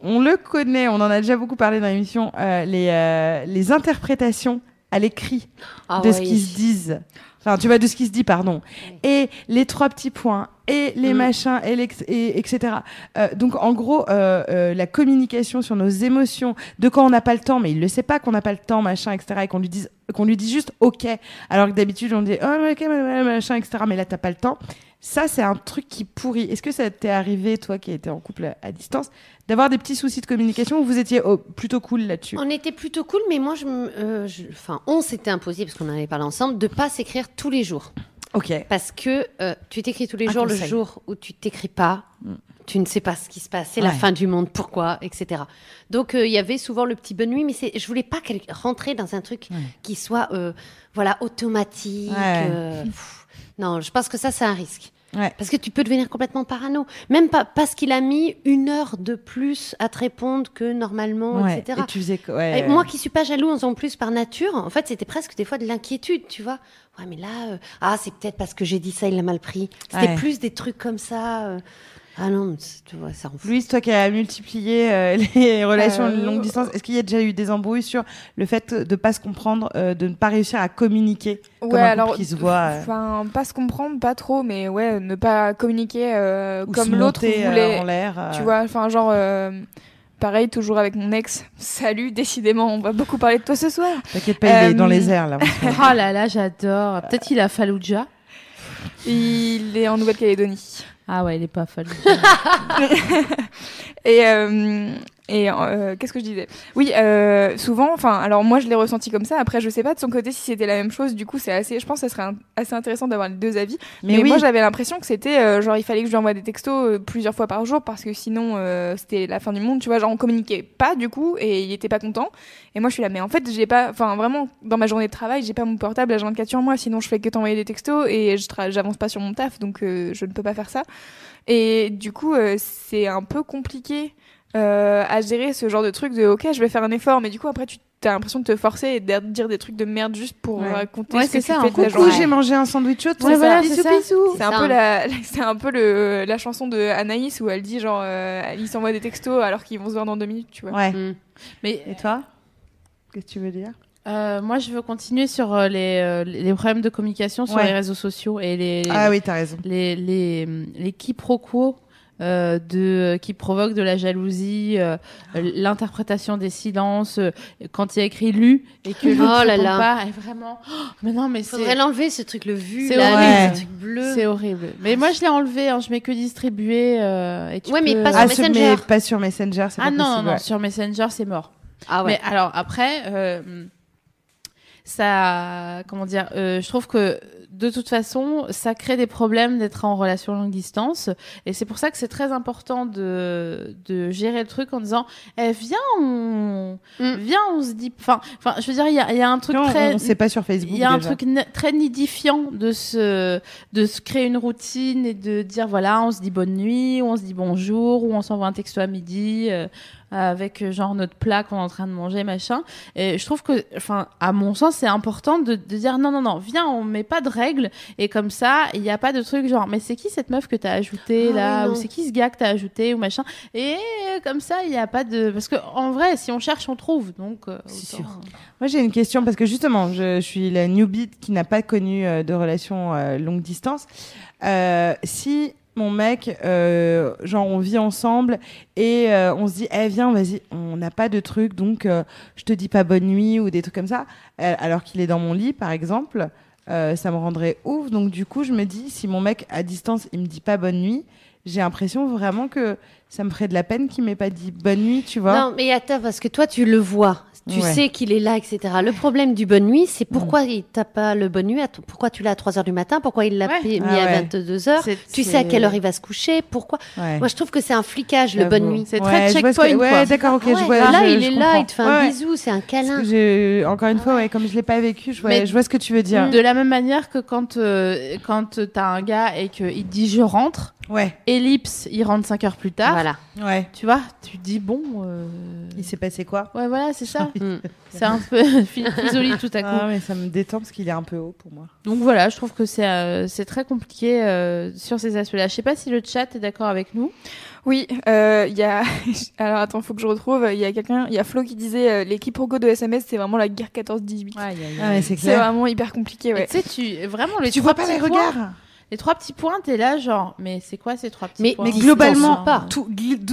B: on le connaît, on en a déjà beaucoup parlé dans l'émission, euh, les, les interprétations à l'écrit
D: Ah
B: de
D: ouais,
B: ce qui se disent. Enfin, tu vois, de ce qui se dit, pardon. Et les trois petits points, et les
D: Mm.
B: machins, et, l'ex- et etc. Euh, donc, en gros, euh, euh, la communication sur nos émotions, de quand on n'a pas le temps, mais il le sait pas qu'on n'a pas le temps, machin, etc. Et qu'on lui dise, qu'on lui dit juste OK. Alors que d'habitude, on dit oh, ok, machin, etc. Mais là, t'as pas le temps. Ça, c'est un truc qui pourrit. Est-ce que ça t'est arrivé, toi qui étais en couple à, distance, d'avoir des petits soucis de communication ou vous étiez oh, plutôt cool là-dessus?
D: On était plutôt cool, mais moi, je, euh, je- enfin, on s'était imposé parce qu'on en avait parlé ensemble de pas s'écrire tous les jours,
B: Ok.
D: parce que euh, tu t'écris tous les
B: Un
D: jours, le jour où tu t'écris pas, tu ne sais pas ce qui se passe, c'est la fin du monde, pourquoi, etc. Donc euh, il y avait souvent le petit bonne nuit, mais je voulais pas rentrer dans un truc
B: Ouais.
D: qui soit, euh, voilà, automatique.
B: Ouais.
D: euh, pff. non, je pense que ça c'est un risque. Parce que tu peux devenir complètement parano. Même pas parce qu'il a mis une heure de plus à te répondre que normalement, etc.
B: Et tu faisais quoi ouais.
D: Et moi qui suis pas jalouse en plus par nature, en fait, c'était presque des fois de l'inquiétude, tu vois. Ouais, mais là, ah, c'est peut-être parce que j'ai dit ça, il l'a mal pris. C'était plus des trucs comme ça. Euh. Ah non, tu vois, ça en fout.
B: Louise, toi qui as multiplié euh, les relations
C: Euh,
B: longue distance, est-ce qu'il y a déjà eu des embrouilles sur le fait de pas se comprendre, euh, de ne pas réussir à communiquer comme
C: Ouais,
B: un couple
C: alors,
B: qui se voit euh,
C: enfin, pas se comprendre, pas trop, mais ouais, ne pas communiquer euh,
B: ou
C: comme l'autre
B: euh,
C: voulait.
B: en l'air euh,
C: Tu vois, enfin, genre, euh, pareil, toujours avec mon ex. Salut, décidément, on va beaucoup parler de toi ce soir.
B: T'inquiète pas, il est
C: Euh,
B: dans les airs là.
A: Oh là là, j'adore. Peut-être qu'il a Fallujah.
C: Il est en Nouvelle-Calédonie.
A: Ah ouais, il est pas Fallujah.
C: Et, euh, et euh, qu'est-ce que je disais? Oui, euh, souvent, enfin, alors moi je l'ai ressenti comme ça. Après, je sais pas de son côté si c'était la même chose. Du coup, c'est assez, je pense, que ça serait un- assez intéressant d'avoir les deux avis.
B: Mais,
C: Mais,
B: oui,
C: moi, j'avais l'impression que c'était euh, genre il fallait que je lui envoie des textos euh, plusieurs fois par jour parce que sinon euh, c'était la fin du monde. Tu vois, genre on communiquait pas du coup et il était pas content. Et moi, je suis là, mais en fait, j'ai pas, enfin vraiment dans ma journée de travail, j'ai pas mon portable à 24 sur moi. Sinon, je fais que t'envoyer des textos et j'avance pas sur mon taf, donc je ne peux pas faire ça. Et du coup, euh, c'est un peu compliqué euh, à gérer ce genre de truc de ok, je vais faire un effort, mais du coup après tu as l'impression de te forcer et de dire des trucs de merde juste pour
B: Ouais.
C: raconter
A: Ouais,
C: ce que
A: c'est
C: tu
A: ça,
C: fais
A: en
C: de ta journée.
B: j'ai mangé un sandwich chaud.
A: Ouais, voilà, c'est ça.
C: un
D: ça,
C: peu la, c'est un peu le, la chanson de Anaïs où elle dit genre, euh, il s'envoie des textos alors qu'ils vont se voir dans deux minutes, tu vois.
B: Ouais.
D: Mm.
A: Mais
B: Et toi? Qu'est-ce que tu veux dire?
A: Euh, moi, je veux continuer sur euh, les, euh, les problèmes de communication sur
B: Ouais.
A: les réseaux sociaux et les,
B: Ah oui, t'as raison.
A: les, les, les quiproquos euh, de, qui provoquent de la jalousie, euh, l'interprétation des silences, euh, quand il y a écrit lu et que l'autre
D: Oh là là.
A: pas, et vraiment, oh, mais non, mais
D: Faudrait l'enlever ce truc, le vu,
A: C'est
B: horrible.
D: avec
B: Ouais.
D: ce truc bleu.
A: c'est horrible. Mais moi, je l'ai enlevé, hein, je mets que distribuer. euh, et tu
D: Ouais, mais
A: peux-
D: pas sur
B: Ah,
D: Messenger.
B: pas sur Messenger, c'est
A: Ah
B: pas
A: non,
B: possible.
A: non,
B: ouais.
A: sur Messenger, c'est mort.
D: Ah ouais.
A: Mais alors après, euh, ça, comment dire, euh, je trouve que de toute façon, ça crée des problèmes d'être en relation longue distance, et c'est pour ça que c'est très important de de gérer le truc en disant, eh, viens, on,
D: Mm.
A: viens, on se dit, enfin, enfin, je veux dire, il y a, il y a un truc
B: Non,
A: très
B: on sait pas sur Facebook.
A: il y a un truc très nidifiant de se, de se créer une routine et de dire voilà, on se dit bonne nuit, ou on se dit bonjour, ou on s'envoie un texto à midi euh, avec euh, genre notre plat qu'on est en train de manger, machin. Et je trouve que, enfin, à mon sens, c'est important de, de dire non, non, non, viens, on met pas de règles et comme ça, il n'y a pas de truc genre mais c'est qui cette meuf que t'as ajouté
D: Ah
A: là,
D: oui,
A: ou c'est qui ce gars que t'as ajouté ou machin? Et euh, comme ça, il n'y a pas de parce que en vrai, si on cherche, on trouve. Donc, euh, autant-
D: sûr.
B: Moi, j'ai une question parce que justement, je, je suis la newbie qui n'a pas connu euh, de relation euh, longue distance. Euh, si mon mec, euh, genre, on vit ensemble et euh, on se dit, eh viens, vas-y, on n'a pas de truc, donc euh, je te dis pas bonne nuit ou des trucs comme ça, euh, alors qu'il est dans mon lit, par exemple, euh, ça me rendrait ouf. Donc du coup, je me dis, si mon mec à distance, il me dit pas bonne nuit, j'ai l'impression vraiment que ça me ferait de la peine qu'il m'ait pas dit bonne nuit, tu vois.
D: Non, mais attends, parce que toi, tu le vois. Tu
B: Ouais.
D: sais qu'il est là, etc. Le problème du bonne nuit, c'est pourquoi il t'a pas le bonne nuit, à pourquoi tu l'as à 3 heures du matin, pourquoi il l'a
A: Ouais.
D: mis
B: Ah
D: à
B: ouais.
D: 22 heures. Tu sais à quelle heure il va se coucher, pourquoi.
B: Ouais.
D: Moi, je trouve que c'est un flicage, le bonne nuit.
A: C'est
B: Ouais,
A: très
B: que-
A: checkpoint,
B: Ouais, d'accord, ok,
D: Ah
B: je vois.
D: là,
B: je-
D: il
B: je
D: est là, il te fait un bisou, c'est un câlin.
B: encore une fois, ouais, comme je l'ai pas vécu, je vois,
A: Mais-
B: je vois ce que tu veux dire.
A: De la même manière que quand, euh, quand t'as un gars et qu'il te dit je rentre,
B: Ouais,
A: ellipse, il rentre 5 heures plus tard,
D: Voilà.
B: ouais.
A: tu vois, tu dis bon. euh,
B: Il s'est passé quoi?
A: Ouais, voilà, c'est ça.
D: Mm.
A: c'est un peu isolé tout à coup.
B: Ah, mais ça me détend parce qu'il est un peu haut pour moi.
A: Donc voilà, je trouve que c'est euh, c'est très compliqué euh, sur ces aspects-là. Je sais pas si le chat est d'accord avec nous.
C: Oui, euh, il y a. Alors attends, faut que je retrouve. Il y a quelqu'un, il y a Flo qui disait euh, les quiproquos de SMS, c'est vraiment la guerre 14-18.
B: Ah, mais c'est
C: vraiment hyper compliqué, ouais.
A: Tu sais, tu vraiment les
B: Tu vois pas les regards
A: Les trois petits points, t'es là genre, mais c'est quoi ces trois petits
D: Mais-
A: points
B: Mais
D: Distance
B: globalement,
D: pas.
B: tout,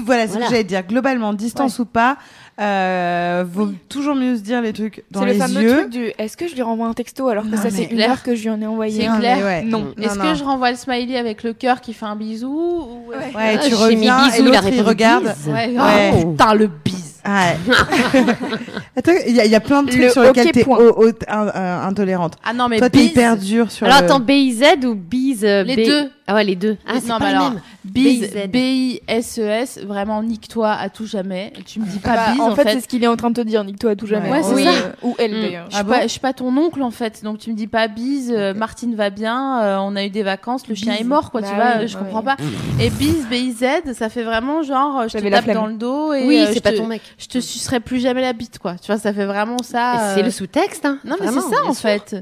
B: voilà, c'est ce que j'allais dire. Globalement, distance ou pas, euh, vaut toujours mieux se dire les trucs dans
C: C'est le
B: les
C: fameux
B: yeux.
C: truc du est-ce que je lui renvoie un texto alors que
B: Non,
C: ça c'est une
A: clair.
C: heure que je lui en ai envoyé
A: C'est
C: un.
A: clair.
B: ouais.
C: Non.
A: Est-ce que je renvoie le smiley avec le cœur qui fait un bisou ou...
C: Ouais.
B: Ouais,
D: Ah,
B: tu
D: mis
B: reviens
D: bisous,
B: et
D: il
B: l'autre regarde.
A: Ouais. oh, putain, le bise.
B: Ouais. Attends, il y, a- il y a plein de trucs
C: Le
B: sur lesquels
C: ok
B: t'es
C: point.
B: au- au- un- un- intolérante.
A: Ah non, mais
B: Toi, t'es
A: bise,
B: hyper dur sur
D: Alors
B: le...
D: attends, BIZ ou BIZ euh,
A: Les
D: B-
A: deux.
D: Ah ouais, les deux. Ah, c'est
A: non,
D: pas
A: mais
D: les
A: alors,
D: mêmes.
A: Bise,
D: BIZ.
A: B-I-S-E-S, vraiment nique-toi à tout jamais. Tu me dis pas
C: Bah,
A: bise,
C: en
A: en
C: fait,
A: fait.
C: c'est ce qu'il est en train de te dire, nique-toi à tout jamais.
A: Ouais, c'est
C: Oui.
A: ça.
C: Euh, Ou elle
D: Mm.
C: d'ailleurs.
A: Je suis,
B: Ah bon
A: je suis pas ton oncle en fait, donc tu me dis pas bise, euh, Martine va bien, euh, on a eu des vacances, le chien
C: Bise.
A: est mort quoi, tu
C: Bah
A: vois,
C: oui,
A: je
C: ouais.
A: comprends pas. Et bise, B-I-Z, ça fait vraiment genre, euh, je te tape dans le dos et
D: Oui,
A: euh,
D: c'est pas
A: te-
D: ton mec.
A: je te sucerai plus jamais la bite quoi, tu vois, ça fait vraiment ça.
D: C'est le sous-texte, hein.
A: Non mais c'est ça en fait.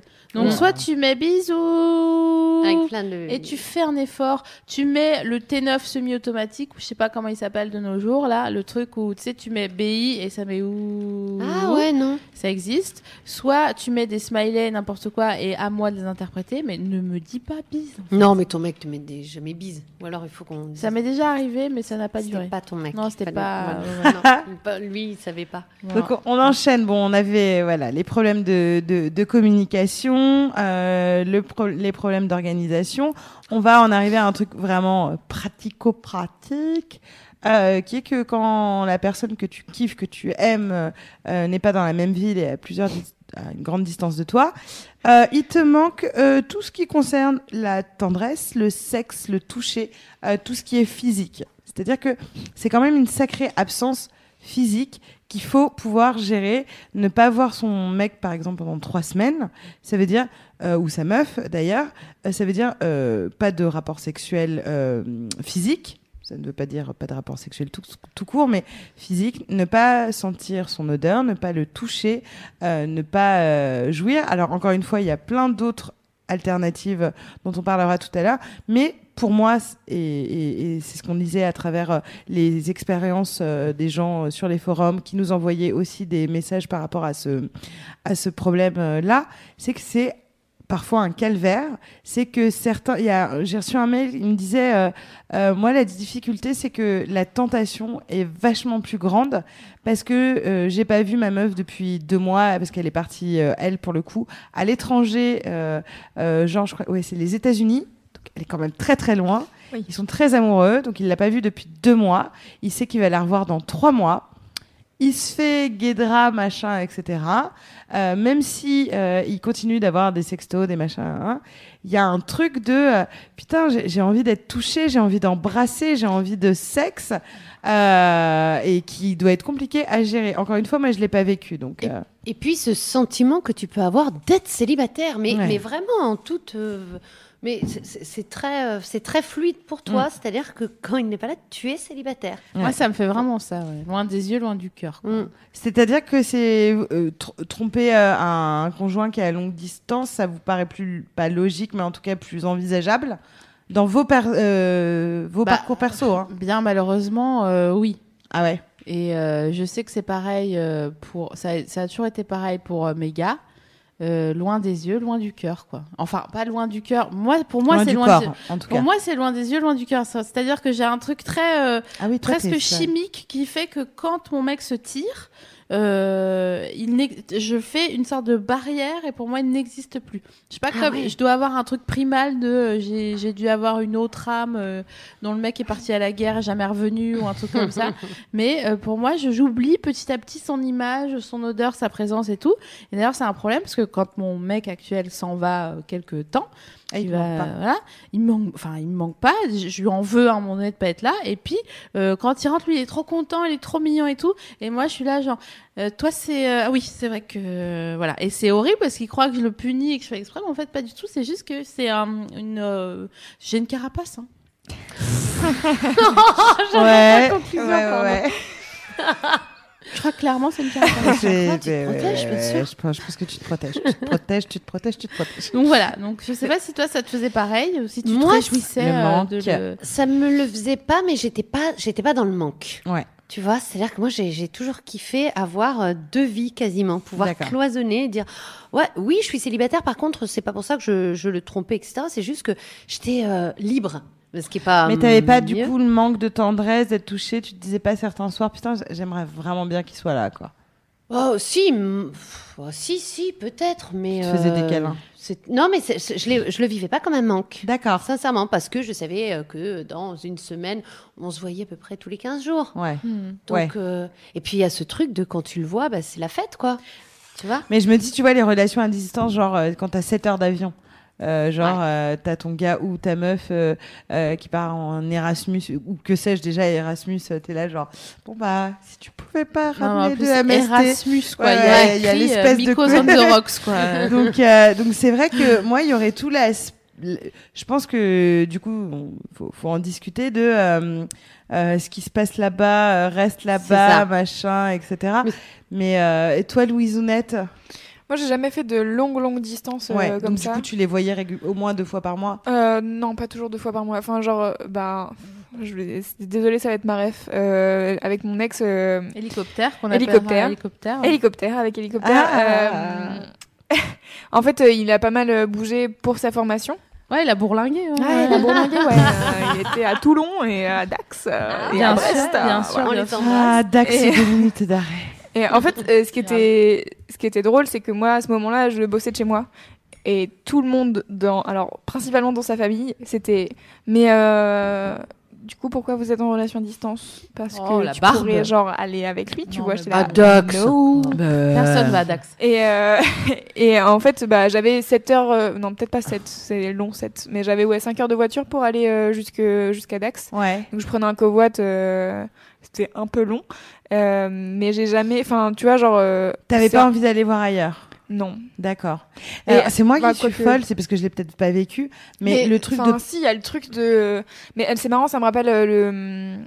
A: Donc soit tu mets bisous
D: Avec plein de.
A: et tu fais un effort, tu mets le T9 semi-automatique ou je sais pas comment il s'appelle de nos jours là, le truc où tu sais tu mets BI et ça met où
D: Ah ouais, non.
A: Ça existe. Soit tu mets des smileys, n'importe quoi, et à moi de les interpréter, mais ne me dis pas bise.
D: Non, mais ton mec te met des jamais bise. Ou alors il faut qu'on.
A: Ça m'est déjà arrivé, mais ça n'a pas
D: C'était
A: duré.
D: pas ton mec.
A: Non, c'était pas-.
D: Non, pas- lui, il savait pas.
A: Voilà.
B: Donc on enchaîne. Bon, on avait voilà les problèmes de, de, de communication, euh, les problèmes d'organisation. On va en arriver à un truc vraiment euh, pratico-pratique, euh, qui est que quand la personne que tu kiffes, que tu aimes, n'est pas dans la même ville et à plusieurs à une grande distance de toi, il te manque tout ce qui concerne la tendresse, le sexe, le toucher, tout ce qui est physique. C'est-à-dire que c'est quand même une sacrée absence physique qu'il faut pouvoir gérer. Ne pas voir son mec, par exemple, pendant trois semaines, ça veut dire, euh, ou sa meuf d'ailleurs, euh, ça veut dire euh, pas de rapport sexuel physique. Ça ne veut pas dire pas de rapport sexuel tout, court, mais physique. Ne pas sentir son odeur, ne pas le toucher, ne pas jouir. Alors, encore une fois, il y a plein d'autres alternatives dont on parlera tout à l'heure. Mais pour moi, et c'est ce qu'on disait à travers euh, les expériences euh, des gens euh, sur les forums qui nous envoyaient aussi des messages par rapport à ce, à ce problème-là, c'est que c'est parfois un calvaire. C'est que certains. il y a- J'ai reçu un mail, il me disait euh, euh, Moi, la difficulté, c'est que la tentation est vachement plus grande parce que euh, j'ai pas vu ma meuf depuis deux mois, parce qu'elle est partie, euh, elle, pour le coup, à l'étranger, euh, euh, genre, je crois, ouais, c'est les États-Unis. Donc, elle est quand même très très loin.
C: Oui.
B: Ils sont très amoureux, donc il l'a pas vue depuis deux mois. Il sait qu'il va la revoir dans trois mois. Il se fait guédra, machin, etc. Euh, même si euh, il continue d'avoir des sextos, des machins, hein, il y a un truc de euh, putain, j'ai envie d'être touchée, j'ai envie d'embrasser, j'ai envie de sexe, euh, et qui doit être compliqué à gérer. Encore une fois, moi, je l'ai pas vécu, donc.
D: Et,
B: euh,
D: et puis ce sentiment que tu peux avoir d'être célibataire, mais,
B: Ouais.
D: mais vraiment en toute. Mais c'est- très, euh, c'est très fluide pour toi,
B: Mm.
D: c'est-à-dire que quand il n'est pas là, tu es célibataire.
B: Ouais.
A: Moi, ça me fait vraiment ça. ouais. Loin des yeux, loin du cœur.
D: Mm.
B: C'est-à-dire que c'est euh, tr- tromper euh, un, conjoint qui est à longue distance, ça vous paraît plus pas logique, mais en tout cas plus envisageable dans vos per- euh, vos
A: Bah,
B: parcours perso. Hein.
A: Bien malheureusement, euh, oui.
B: Ah ouais.
A: Et euh, je sais que c'est pareil euh, pour. Ça, ça a toujours été pareil pour euh, mes gars. Euh, loin des yeux, loin du cœur, quoi. Enfin, pas loin du cœur. Moi, pour moi, c'est loin.
B: corps,
A: des-
B: en tout
A: Pour
B: cas.
A: moi, c'est loin des yeux, loin du cœur. C'est-à-dire que j'ai un truc très euh,
B: ah oui, toi,
A: presque chimique qui fait que quand mon mec se tire, euh, il je fais une sorte de barrière et pour moi il n'existe plus. Je sais pas
D: Ah
A: comme
D: ouais.
A: je dois avoir un truc primal de euh, j'ai dû avoir une autre âme euh, dont le mec est parti à la guerre et jamais revenu ou un truc comme ça. Mais euh, pour moi, je j'oublie petit à petit son image, son odeur, sa présence et tout. Et d'ailleurs, c'est un problème parce que quand mon mec actuel s'en va euh, quelque temps,
B: Ah, il manque
A: va-
B: pas.
A: voilà, il me manque, enfin, il me manque pas. Je, je lui en veux à un moment donné de pas être là. Et puis, euh, quand il rentre, lui, il est trop content, il est trop mignon et tout. Et moi, je suis là, genre, euh, toi, c'est, euh, ah oui, c'est vrai que, euh, voilà. Et c'est horrible parce qu'il croit que je le punis et que je fais exprès, mais en fait, pas du tout. C'est juste que c'est un- une, euh, j'ai une carapace. Hein.
B: Ouais.
D: conclusion,
B: ouais, ouais,
D: pardon.
B: ouais.
A: Je crois que clairement, c'est une.
B: C'est-
D: tu te
B: ouais,
D: protèges.
B: Je pense, je pense que tu te protèges. Tu te protèges, tu te protèges, tu te protèges.
A: Donc voilà. Donc je sais pas si toi, ça te faisait pareil ou si tu
D: Moi,
A: te réjouissais
B: le
A: euh, de le.
D: Ça me le faisait pas, mais j'étais pas, j'étais pas dans le manque.
B: Ouais.
D: Tu vois, c'est-à-dire que moi, j'ai j'ai toujours kiffé avoir euh, deux vies quasiment, pouvoir
B: D'accord.
D: cloisonner, et dire ouais, oui, je suis célibataire. Par contre, c'est pas pour ça que je, je le trompais, etc. C'est juste que j'étais euh, libre, ce qui est pas.
B: Mais t'avais pas du coup le manque de tendresse, d'être touché. Tu te disais pas certains soirs, putain, j'aimerais vraiment bien qu'il soit là, quoi.
D: Oh, si, oh, si, si, peut-être, mais.
B: Tu faisais des
D: euh,
B: câlins.
D: c'est- Non, mais c'est- c'est- je, l'ai- je le vivais pas comme un manque.
B: D'accord.
D: Sincèrement, parce que je savais euh, que dans une semaine, on se voyait à peu près tous les 15 jours.
B: Ouais.
A: Hmm.
D: Donc,
B: Ouais.
D: euh, et puis il y a ce truc de quand tu le vois, bah, c'est la fête, quoi. Tu vois?
B: Mais je me dis, tu vois, les relations à distance, genre euh, quand t'as 7 heures d'avion, euh, genre euh, t'as ton gars ou ta meuf euh, euh, qui part en Erasmus, ou que sais-je déjà, Erasmus, euh, t'es là, genre, bon bah, si tu pouvais pas
A: Non, en
B: ramener
A: plus,
B: de.
A: Erasmus, quoi.
B: Ouais,
A: il y a,
B: ouais, y a
A: écrit,
B: l'espèce
A: euh,
B: de
A: the Rocks, quoi.
B: donc, euh, donc c'est vrai que moi, il y aurait tout la. Je pense que du coup, faut, faut en discuter de euh, euh, ce qui se passe là-bas, euh, reste là-bas, machin, etc.
D: Mais-
B: Mais euh, et toi, Louisounette?
C: Moi, j'ai jamais fait de longues, longues distances euh,
B: Ouais.
C: comme
B: donc
C: ça.
B: du coup, tu les voyais au moins deux fois par mois?
C: Euh, non, pas toujours deux fois par mois. Enfin, genre, euh, bah, je vais- désolée, ça va être ma ref. Euh, avec mon ex, euh,
A: Hélicoptère qu'on
C: Hélicoptère.
A: appelle hélicoptère.
C: hélicoptère, avec hélicoptère.
B: Ah.
C: euh, en fait, euh, il a pas mal euh, bougé pour sa formation.
A: Ouais, il a bourlingué. ouais.
C: Ouais, il a bourlingué, ouais. Euh, il était à Toulon et à Dax euh, et
A: Bien
C: à
A: sûr,
C: Brest.
A: bien
C: euh,
A: sûr.
C: voilà.
D: On
A: bien
D: les
A: sûr.
B: Ah, Dax,
C: Et-
B: c'est deux minutes d'arrêt.
C: Et en fait, euh, ce qui était, ce qui était drôle, c'est que moi, à ce moment-là, je bossais de chez moi. Et tout le monde, dans, alors principalement dans sa famille, c'était. Mais euh, du coup, pourquoi vous êtes en relation à distance? Parce
A: Oh,
C: que
A: la
C: tu
A: barbe.
C: pourrais genre aller avec lui, tu
A: Non,
C: vois. j'étais
D: bah,
C: là,
D: Dax.
C: no.
A: Personne va à Dax.
C: Et, euh, et en fait, bah, j'avais 7 heures, euh, non, peut-être pas 7, c'est long 7, mais j'avais ouais, 5 heures de voiture pour aller euh, jusque, jusqu'à Dax.
B: Ouais.
C: Donc je prenais un covoit, euh, c'était un peu long, euh, mais j'ai jamais, enfin, tu vois, genre. euh,
B: T'avais pas envie d'aller voir ailleurs
C: Non.
B: D'accord. C'est moi
C: bah,
B: qui suis
C: quoique-
B: folle, c'est parce que je l'ai peut-être pas vécu, mais, le truc de
C: si, il y a le truc de. Mais elle, c'est marrant, ça me rappelle euh, le.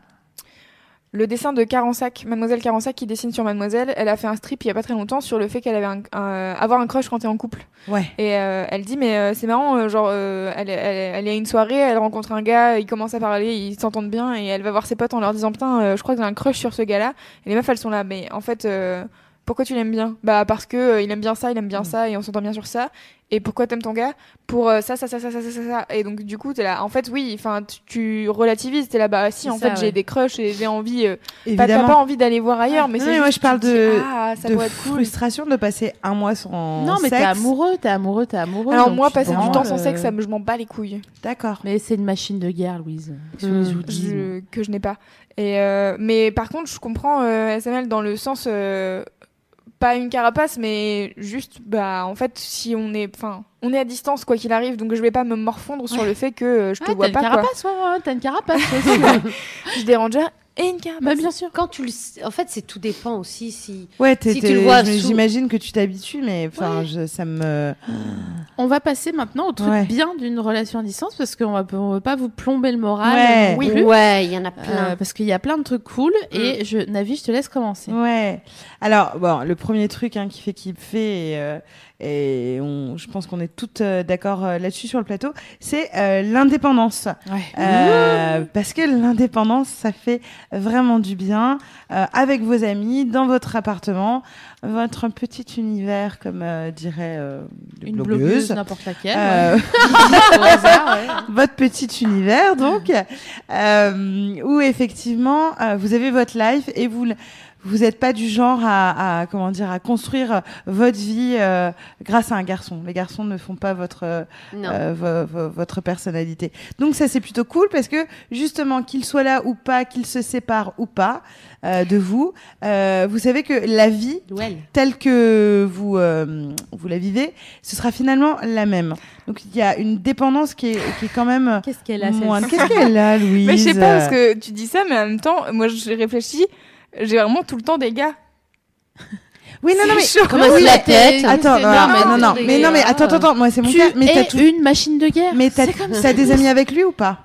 C: Le dessin de Carensac, Mademoiselle Carensac qui dessine sur Mademoiselle, elle a fait un strip il y a pas très longtemps sur le fait qu'elle avait un, un- avoir un crush quand t'es en couple.
B: ouais.
C: Et euh, elle dit mais euh, c'est marrant, euh, genre euh, elle, elle, elle est à une soirée, elle rencontre un gars, ils commencent à parler, ils s'entendent bien et elle va voir ses potes en leur disant putain euh, je crois que j'ai un crush sur ce gars-là. Et les meufs elles sont là mais en fait euh, pourquoi tu l'aimes bien Bah parce que euh, il aime bien ça, il aime bien mm. ça et on s'entend bien sur ça. Et pourquoi t'aimes ton gars Pour euh, ça, ça, ça, ça, ça, ça, ça. Et donc du coup t'es là. En fait oui, enfin tu, tu relativises. T'es là bah si en fait j'ai des crushs et j'ai envie. Euh, pas envie d'aller voir ailleurs, mais c'est.
B: Moi je parle de,
C: ah, ça
B: de
C: être
B: frustration de passer un mois sans.
A: Non mais t'es amoureux, t'es amoureux, t'es amoureux.
C: Alors moi passer du temps sans
A: euh,
C: sexe, ça me, je m'en bats les couilles.
B: D'accord.
A: Mais c'est une machine de guerre, Louise. que je
C: n'ai pas. Et mais par contre je comprends SML dans le sens pas une carapace, mais juste bah en fait si on est, enfin on est à distance quoi qu'il arrive, donc je vais pas me morfondre sur le fait que euh, je te vois
A: t'as une
C: pas quoi.
A: carapace, ouais, ouais, t'as une carapace.
C: Je et une carapace.
A: bah, bien sûr.
D: Quand tu le... sais- En fait, c'est tout dépend aussi si...
B: Ouais,
D: Si tu le vois sous-
B: j'imagine que tu t'habitues, mais enfin,
A: Ouais.
B: je- ça me.
A: On va passer maintenant au truc
B: Ouais.
A: bien d'une relation à distance parce qu'on va, on veut pas vous plomber le moral.
B: Ouais.
A: non
D: Oui,
A: plus.
D: ouais, il y en a
A: Euh,
D: plein.
A: parce qu'il y a plein de trucs cool et je, Navi, je te laisse commencer.
B: Ouais. Alors, bon, le premier truc hein, qui fait kiffer, et, euh, et on, je pense qu'on est toutes euh, d'accord euh, là-dessus sur le plateau, c'est euh, l'indépendance.
A: Ouais.
B: Euh, parce que l'indépendance, ça fait vraiment du bien euh, avec vos amis, dans votre appartement, votre petit univers, comme euh, dirait euh,
A: Une
B: blogueuse.
A: blogueuse, n'importe laquelle.
B: Euh,
A: ouais. Au hasard, ouais.
B: votre petit univers, donc, euh, où effectivement euh, vous avez votre life et vous vous n'êtes pas du genre à, à, comment dire à construire euh, votre vie euh, grâce à un garçon. Les garçons ne font pas votre euh, euh, vo- vo- votre personnalité. Donc ça c'est plutôt cool parce que justement qu'il soit là ou pas, qu'il se sépare ou pas euh, de vous, euh, vous savez que la vie telle que vous euh, vous la vivez, ce sera finalement la même. Donc il y a une dépendance qui est, qui est quand même
A: Qu'est-ce qu'elle a,
B: Qu'est-ce qu'elle a, Louise
C: Mais je sais pas parce que tu dis ça, mais en même temps, moi j'ai réfléchi, j'ai vraiment tout le temps des gars.
B: Oui, non, non, mais
C: chaud.
D: Commence
A: Oui,
D: la tête.
B: attends, non, non, mais non, mais attends, attends, attends, moi c'est mon
A: Tu
B: cas. Mais t'as
A: es
B: tout-
A: une machine de guerre.
B: mais t'as des amis avec lui ou pas?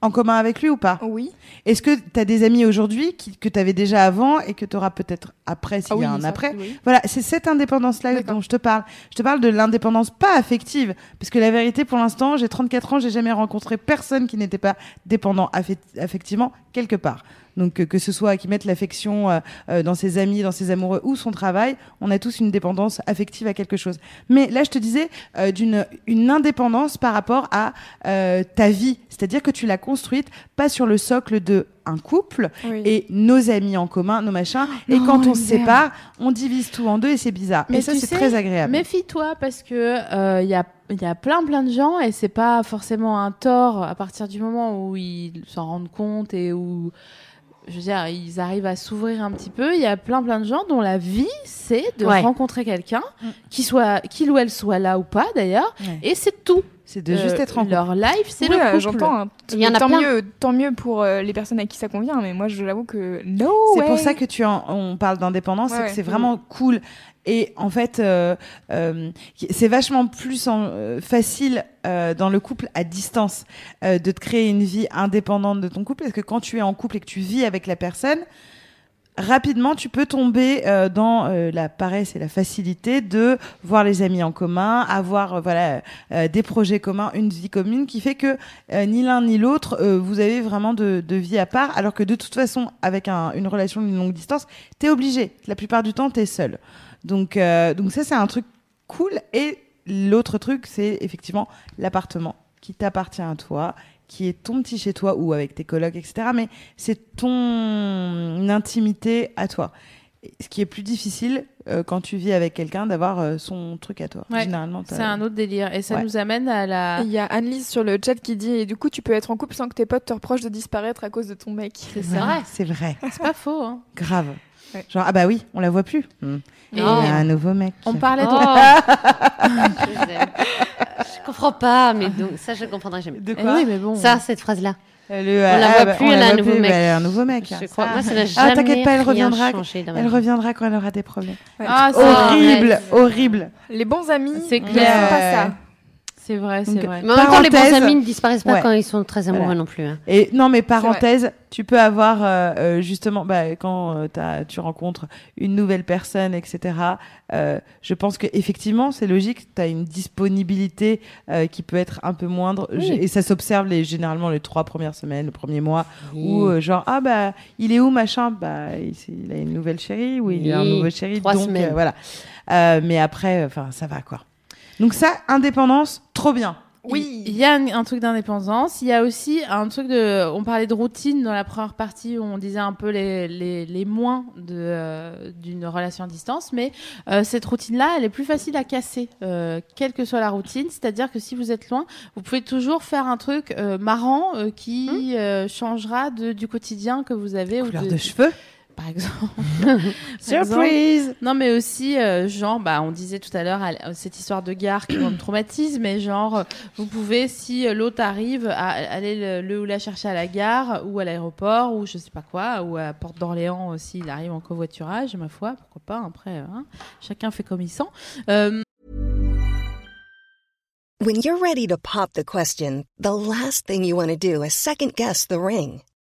B: En commun avec lui ou pas?
C: Oui.
B: Est-ce que t'as des amis aujourd'hui qui, que t'avais déjà avant et que t'auras peut-être après s'il
C: Ah
B: y a
C: oui,
B: un
C: ça,
B: après?
C: oui.
B: Voilà, c'est cette indépendance-là dont je te parle. Je te parle de l'indépendance pas affective. Parce que la vérité, pour l'instant, j'ai 34 ans, j'ai jamais rencontré personne qui n'était pas dépendant affec- affectivement quelque part. Donc, euh, que ce soit qui mette l'affection euh, euh, dans ses amis, dans ses amoureux ou son travail, on a tous une dépendance affective à quelque chose. Mais là, je te disais euh, d'une une indépendance par rapport à euh, ta vie. C'est-à-dire que tu l'as construite pas sur le socle de un couple
C: Oui.
B: et nos amis en commun, nos machins. Et
C: Non,
B: quand on se sépare, on divise tout en deux et c'est bizarre.
A: Mais
B: et ça, c'est très agréable.
A: Méfie-toi parce que il y a il y a plein plein de gens et c'est pas forcément un tort à partir du moment où ils s'en rendent compte et où je veux dire ils arrivent à s'ouvrir un petit peu. Il y a plein plein de gens dont la vie c'est de
D: Ouais.
A: rencontrer quelqu'un qui soit qu'il ou elle soit là ou pas d'ailleurs
B: Ouais.
A: et c'est tout.
B: C'est de juste
A: Euh,
B: être en couple.
A: leur life c'est
C: Oui,
A: le couple.
C: J'entends. hein.
D: Il y en a
C: tant
D: plein.
C: mieux, tant mieux pour euh, les personnes à qui ça convient, mais moi je l'avoue que no
B: C'est pour ça que tu en, on parle d'indépendance,
C: Ouais,
B: c'est que
C: ouais.
B: c'est vraiment cool. Et en fait, euh, euh, c'est vachement plus en- euh, facile euh, dans le couple à distance euh, de te créer une vie indépendante de ton couple, parce que quand tu es en couple et que tu vis avec la personne, rapidement, tu peux tomber euh, dans euh, la paresse et la facilité de voir les amis en commun, avoir euh, voilà euh, des projets communs, une vie commune, qui fait que ni l'un ni l'autre, vous avez vraiment de, de vie à part, alors que de toute façon, avec un- une relation d'une longue distance, t'es obligé. La plupart du temps, t'es seul. Donc, euh, donc ça, c'est un truc cool. Et l'autre truc, c'est effectivement l'appartement qui t'appartient à toi, qui est ton petit chez toi ou avec tes colocs, etc. Mais c'est ton intimité à toi. Ce qui est plus difficile euh, quand tu vis avec quelqu'un d'avoir euh, son truc à toi.
A: Ouais,
B: Généralement, t'as-
A: C'est un autre délire. Et ça
B: Ouais.
A: nous amène à la.
C: Il y a Annelise sur le chat qui dit et du coup tu peux être en couple sans que tes potes te reprochent de disparaître à cause de ton mec.
A: C'est
B: Ouais,
A: vrai.
B: C'est vrai.
A: C'est pas faux. Hein.
B: Grave.
C: Ouais.
B: Genre, ah bah oui, on la voit plus.
A: Et
B: Il y a un nouveau mec.
A: on parlait de.
D: Oh. je. Je comprends pas, mais donc ça je comprendrai jamais.
B: De quoi
A: oui, mais bon.
D: Ça, cette phrase-là.
B: Euh, le-
D: On la
B: ah,
D: voit
B: bah,
D: plus,
B: on
D: elle a un nouveau
B: plus,
D: mec.
B: bah, elle a un nouveau mec.
D: Je crois. Moi, ça n'a
B: Ah,
D: jamais
B: t'inquiète pas, elle reviendra. Elle
D: vie.
B: reviendra quand elle aura des problèmes.
A: Ah,
B: horrible, horrible.
C: Les bons amis
A: C'est
C: ne
A: clair.
C: pas ça.
A: C'est vrai, c'est vrai.
D: Mais en même temps, les bons amis ne disparaissent pas
B: Ouais.
D: quand ils sont très amoureux
B: Voilà.
D: non plus. hein.
B: Et non, mais parenthèse, tu peux avoir euh, euh, justement, bah, quand euh, t'as- tu rencontres une nouvelle personne, etc. euh, je pense que effectivement, c'est logique. Tu as une disponibilité euh, qui peut être un peu moindre,
D: Oui.
B: Et ça s'observe les généralement les trois premières semaines, le premier mois, où
D: Oui.
B: euh, genre ah bah il est où machin, bah il, a une nouvelle chérie ou il a un nouveau chéri,
D: trois
B: donc
D: semaines.
B: euh, voilà. Euh, mais après, enfin ça va quoi. Donc ça, indépendance, trop bien.
C: Oui.
A: Il y a un, un truc d'indépendance. Il y a aussi un truc de. On parlait de routine dans la première partie où on disait un peu les, les, les moins de, euh, d'une relation à distance. Mais euh, cette routine-là, elle est plus facile à casser, euh, quelle que soit la routine. C'est-à-dire que si vous êtes loin, vous pouvez toujours faire un truc euh, marrant euh, qui euh, changera de, du quotidien que vous avez. ou
B: Couleur
A: de,
B: de cheveux,
A: Par exemple. Par exemple.
B: surprise.
A: Non, mais aussi, euh, genre, bah, on disait tout à l'heure euh, cette histoire de gare qui me traumatise, mais genre, euh, vous pouvez, si l'autre arrive, à, aller le, le ou la chercher à la gare ou à l'aéroport ou je sais pas quoi, ou à Porte d'Orléans aussi, il arrive en covoiturage, ma foi, pourquoi pas, après, hein, chacun fait comme il sent. Euh,
E: When you're ready to pop the question, the last thing you want to do is second guess the ring.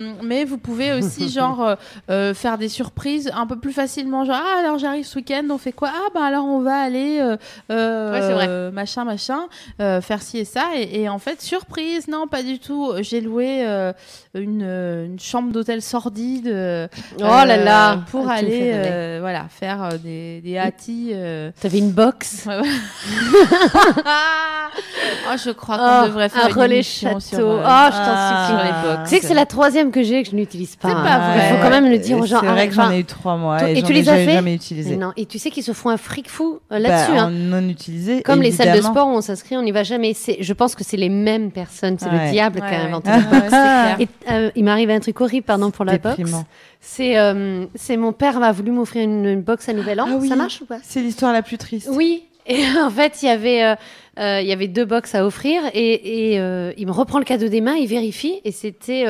A: Mais vous pouvez aussi genre euh, euh, faire des surprises un peu plus facilement genre ah alors j'arrive ce week-end on fait quoi? Ah bah alors on va aller euh, euh,
D: Ouais, c'est vrai.
A: euh, machin machin euh, faire ci et ça et, et en fait surprise non pas du tout j'ai loué euh, une, une chambre d'hôtel sordide euh,
D: Oh là là.
A: pour
D: Ah,
A: aller euh, voilà faire des des hâtis euh.
D: T'avais une box?
A: Ouais, ouais. oh, je crois qu'on
D: Oh,
A: devrait faire
D: un
A: une
D: relais château.
A: sur, euh,
D: Oh, je t'en
A: sur
D: supplie.
A: les
D: Tu sais que c'est la troisième que j'ai que je n'utilise pas.
A: C'est pas vrai.
D: Il faut quand même le dire aux gens.
B: C'est vrai que j'en ai eu trois mois et,
D: tu
B: ai
D: les as
B: jamais-
D: fait
B: jamais utilisé.
D: non, et tu sais qu'ils se font un fric fou euh,
B: Bah,
D: là-dessus. hein.
B: non utilisé.
D: Comme les salles de sport où on s'inscrit, on n'y va jamais. C'est, je pense que c'est les mêmes personnes. C'est
B: Ouais.
D: le diable
A: Ouais,
D: qui a inventé box. Et euh, il m'arrive un truc horrible, pardon pour la box. C'est, euh, c'est mon père m'a voulu m'offrir une, une box à Nouvel An.
B: Ah oui.
D: Ça marche ou pas?
B: C'est l'histoire la plus triste.
D: Oui. Et en fait, il y avait, euh, euh, il y avait deux box à offrir et, et euh, il me reprend le cadeau des mains, il vérifie et c'était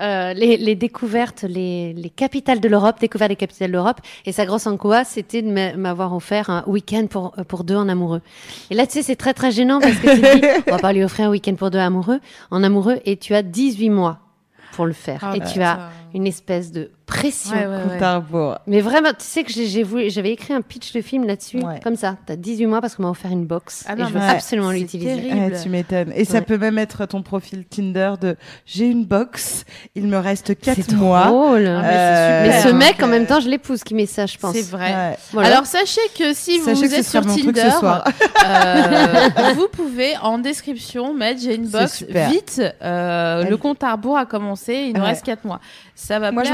D: euh, les, les découvertes, les, les capitales de l'Europe, découvert des capitales de l'Europe. Et sa grosse angoisse, c'était de m'a- m'avoir offert un week-end pour, euh, pour deux en amoureux. Et là, tu sais, c'est très très gênant parce que tu dis, on va pas lui offrir un week-end pour deux amoureux, en amoureux, et tu as 18 mois pour le faire.
A: Ah,
D: et
A: bah,
D: tu as
A: ça-
D: une espèce de pression.
A: Ouais, ouais, ouais.
B: Compte à rebours.
D: Mais vraiment, tu sais que j'avais écrit un pitch de film là-dessus,
B: Ouais.
D: comme ça. T'as 18 mois parce qu'on m'a offert une box
A: Ah
D: et je veux absolument l'utiliser.
B: tu m'étonnes. Et ça peut même être ton profil Tinder de j'ai une box, il me reste
D: C'est
B: 4 mois.
D: drôle.
A: Ah, mais
B: Euh,
D: Mais ce mec, en
A: euh,
D: même temps, je l'épouse qui met ça, je pense.
A: C'est vrai.
B: Ouais.
D: Voilà.
A: Alors sachez que si vous
B: Sachez que ce
A: êtes sur
B: mon truc ce
A: Tinder,
B: soir.
A: euh, vous pouvez en description mettre j'ai une box vite. euh, le compte à rebours a commencé, il nous
B: Ouais.
A: reste 4 mois. Ça va
C: Moi, je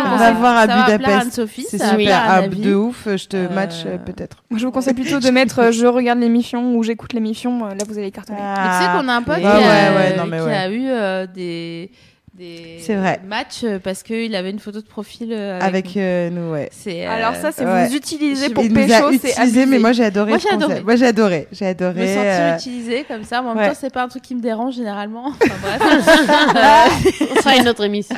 A: à,
B: voir Budapest.
A: Anne-Sophie,
B: C'est super.
A: à
B: Ah, de ouf, je te
A: Euh,
B: match euh, peut-être.
C: Moi, je vous conseille plutôt de mettre euh, je regarde l'émission ou j'écoute l'émission. Là, vous allez cartonner.
A: Mais tu sais qu'on a un pote
B: Ouais,
A: qui, a,
B: ouais, ouais, non, mais
A: qui
B: ouais.
A: a eu des des
B: C'est vrai.
A: matchs euh, parce qu'il avait une photo de profil euh,
B: Avec
A: avec. nous.
B: euh, nous, ouais.
A: Euh,
C: Alors ça, c'est
B: ouais.
C: vous utilisez pour
B: il
C: pécho, c'est
B: utilisé, mais moi j'ai adoré.
A: Moi, j'ai adoré.
B: Moi j'ai adoré. J'ai
A: me
B: adoré.
A: sentir
B: euh,
A: utilisé comme ça, mais en même
B: ouais.
A: temps, c'est pas un truc qui me dérange généralement. Enfin, bref.
D: On fera une autre émission.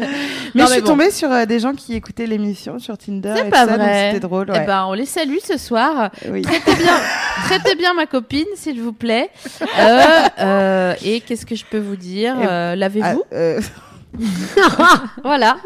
B: Mais
A: Non,
B: je suis
A: bon.
B: tombée sur euh, des gens qui écoutaient l'émission sur Tinder.
A: C'est pas
B: ça,
A: vrai.
B: C'était drôle.
A: Eh ben, on les salue ce soir.
B: oui.
A: Traitez bien, traitez bien ma copine, s'il vous plaît. Euh, euh, et qu'est-ce que je peux vous dire
B: Et-
A: Euh,
B: Ah,
A: Lavez-vous.
D: voilà.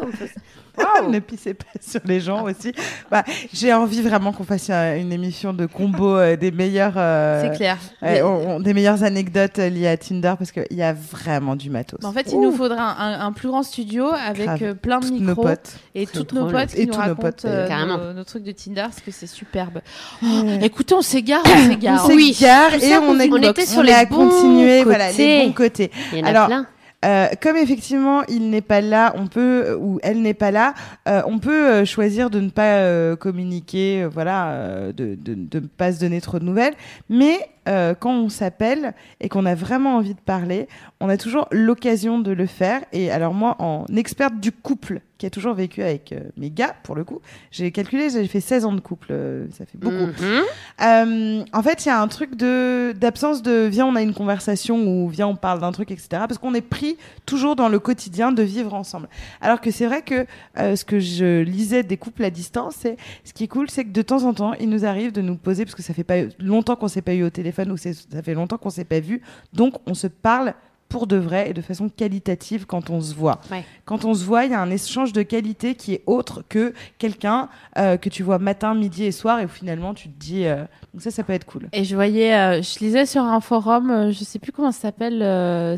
B: ne pissez pas sur les gens aussi. Bah, j'ai envie vraiment qu'on fasse euh, une émission de combo euh, des meilleurs. euh,
A: C'est clair.
B: on- on- des meilleures anecdotes euh, liées à Tinder parce qu'il y a vraiment du matos.
A: En fait, il
B: Ouh,
A: nous faudra un, un- un plus grand studio avec euh, plein de
B: toutes nos
A: micros
B: potes.
A: et toutes nos potes qui
B: Et
A: nous
B: tous nos
A: racontent euh, nos, nos trucs de Tinder parce que c'est superbe. Oh, écoutez, on s'égare, on s'égare.
B: On s'égare et on,
D: on
A: box.
D: était sur
B: on
D: les
B: est à
D: bons
B: continuer, voilà, les
D: côtés.
B: bons côtés.
D: Il y en a
B: Alors,
D: plein.
B: Euh, comme effectivement il n'est pas là, on peut ou elle n'est pas là, euh, on peut euh, choisir de ne pas euh, communiquer, euh, voilà, euh, de, de, de ne pas se donner trop de nouvelles. Mais euh, quand on s'appelle et qu'on a vraiment envie de parler, on a toujours l'occasion de le faire. Et alors moi, en experte du couple, qui a toujours vécu avec euh, mes gars, pour le coup, j'ai calculé, j'ai fait 16 ans de couple, euh, ça fait beaucoup.
D: Mhm.
B: Euh, en fait, il y a un truc de d'absence de viens, on a une conversation ou viens, on parle d'un truc, etc. Parce qu'on est pris toujours dans le quotidien de vivre ensemble. Alors que c'est vrai que euh, ce que je lisais des couples à distance, c'est ce qui est cool, c'est que de temps en temps, il nous arrive de nous poser parce que ça fait pas longtemps qu'on s'est pas eu au téléphone ou c'est- ça fait longtemps qu'on s'est pas vu, donc on se parle pour de vrai et de façon qualitative quand on se voit.
D: Ouais.
B: Quand on se voit, il y a un échange de qualité qui est autre que quelqu'un euh, que tu vois matin, midi et soir et où finalement tu te dis euh, donc ça ça peut être cool.
A: Et je voyais, euh, je lisais sur un forum, je sais plus comment ça s'appelle,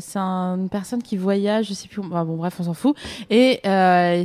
A: c'est un- une personne qui voyage, je sais plus, bon bref, on s'en fout. Et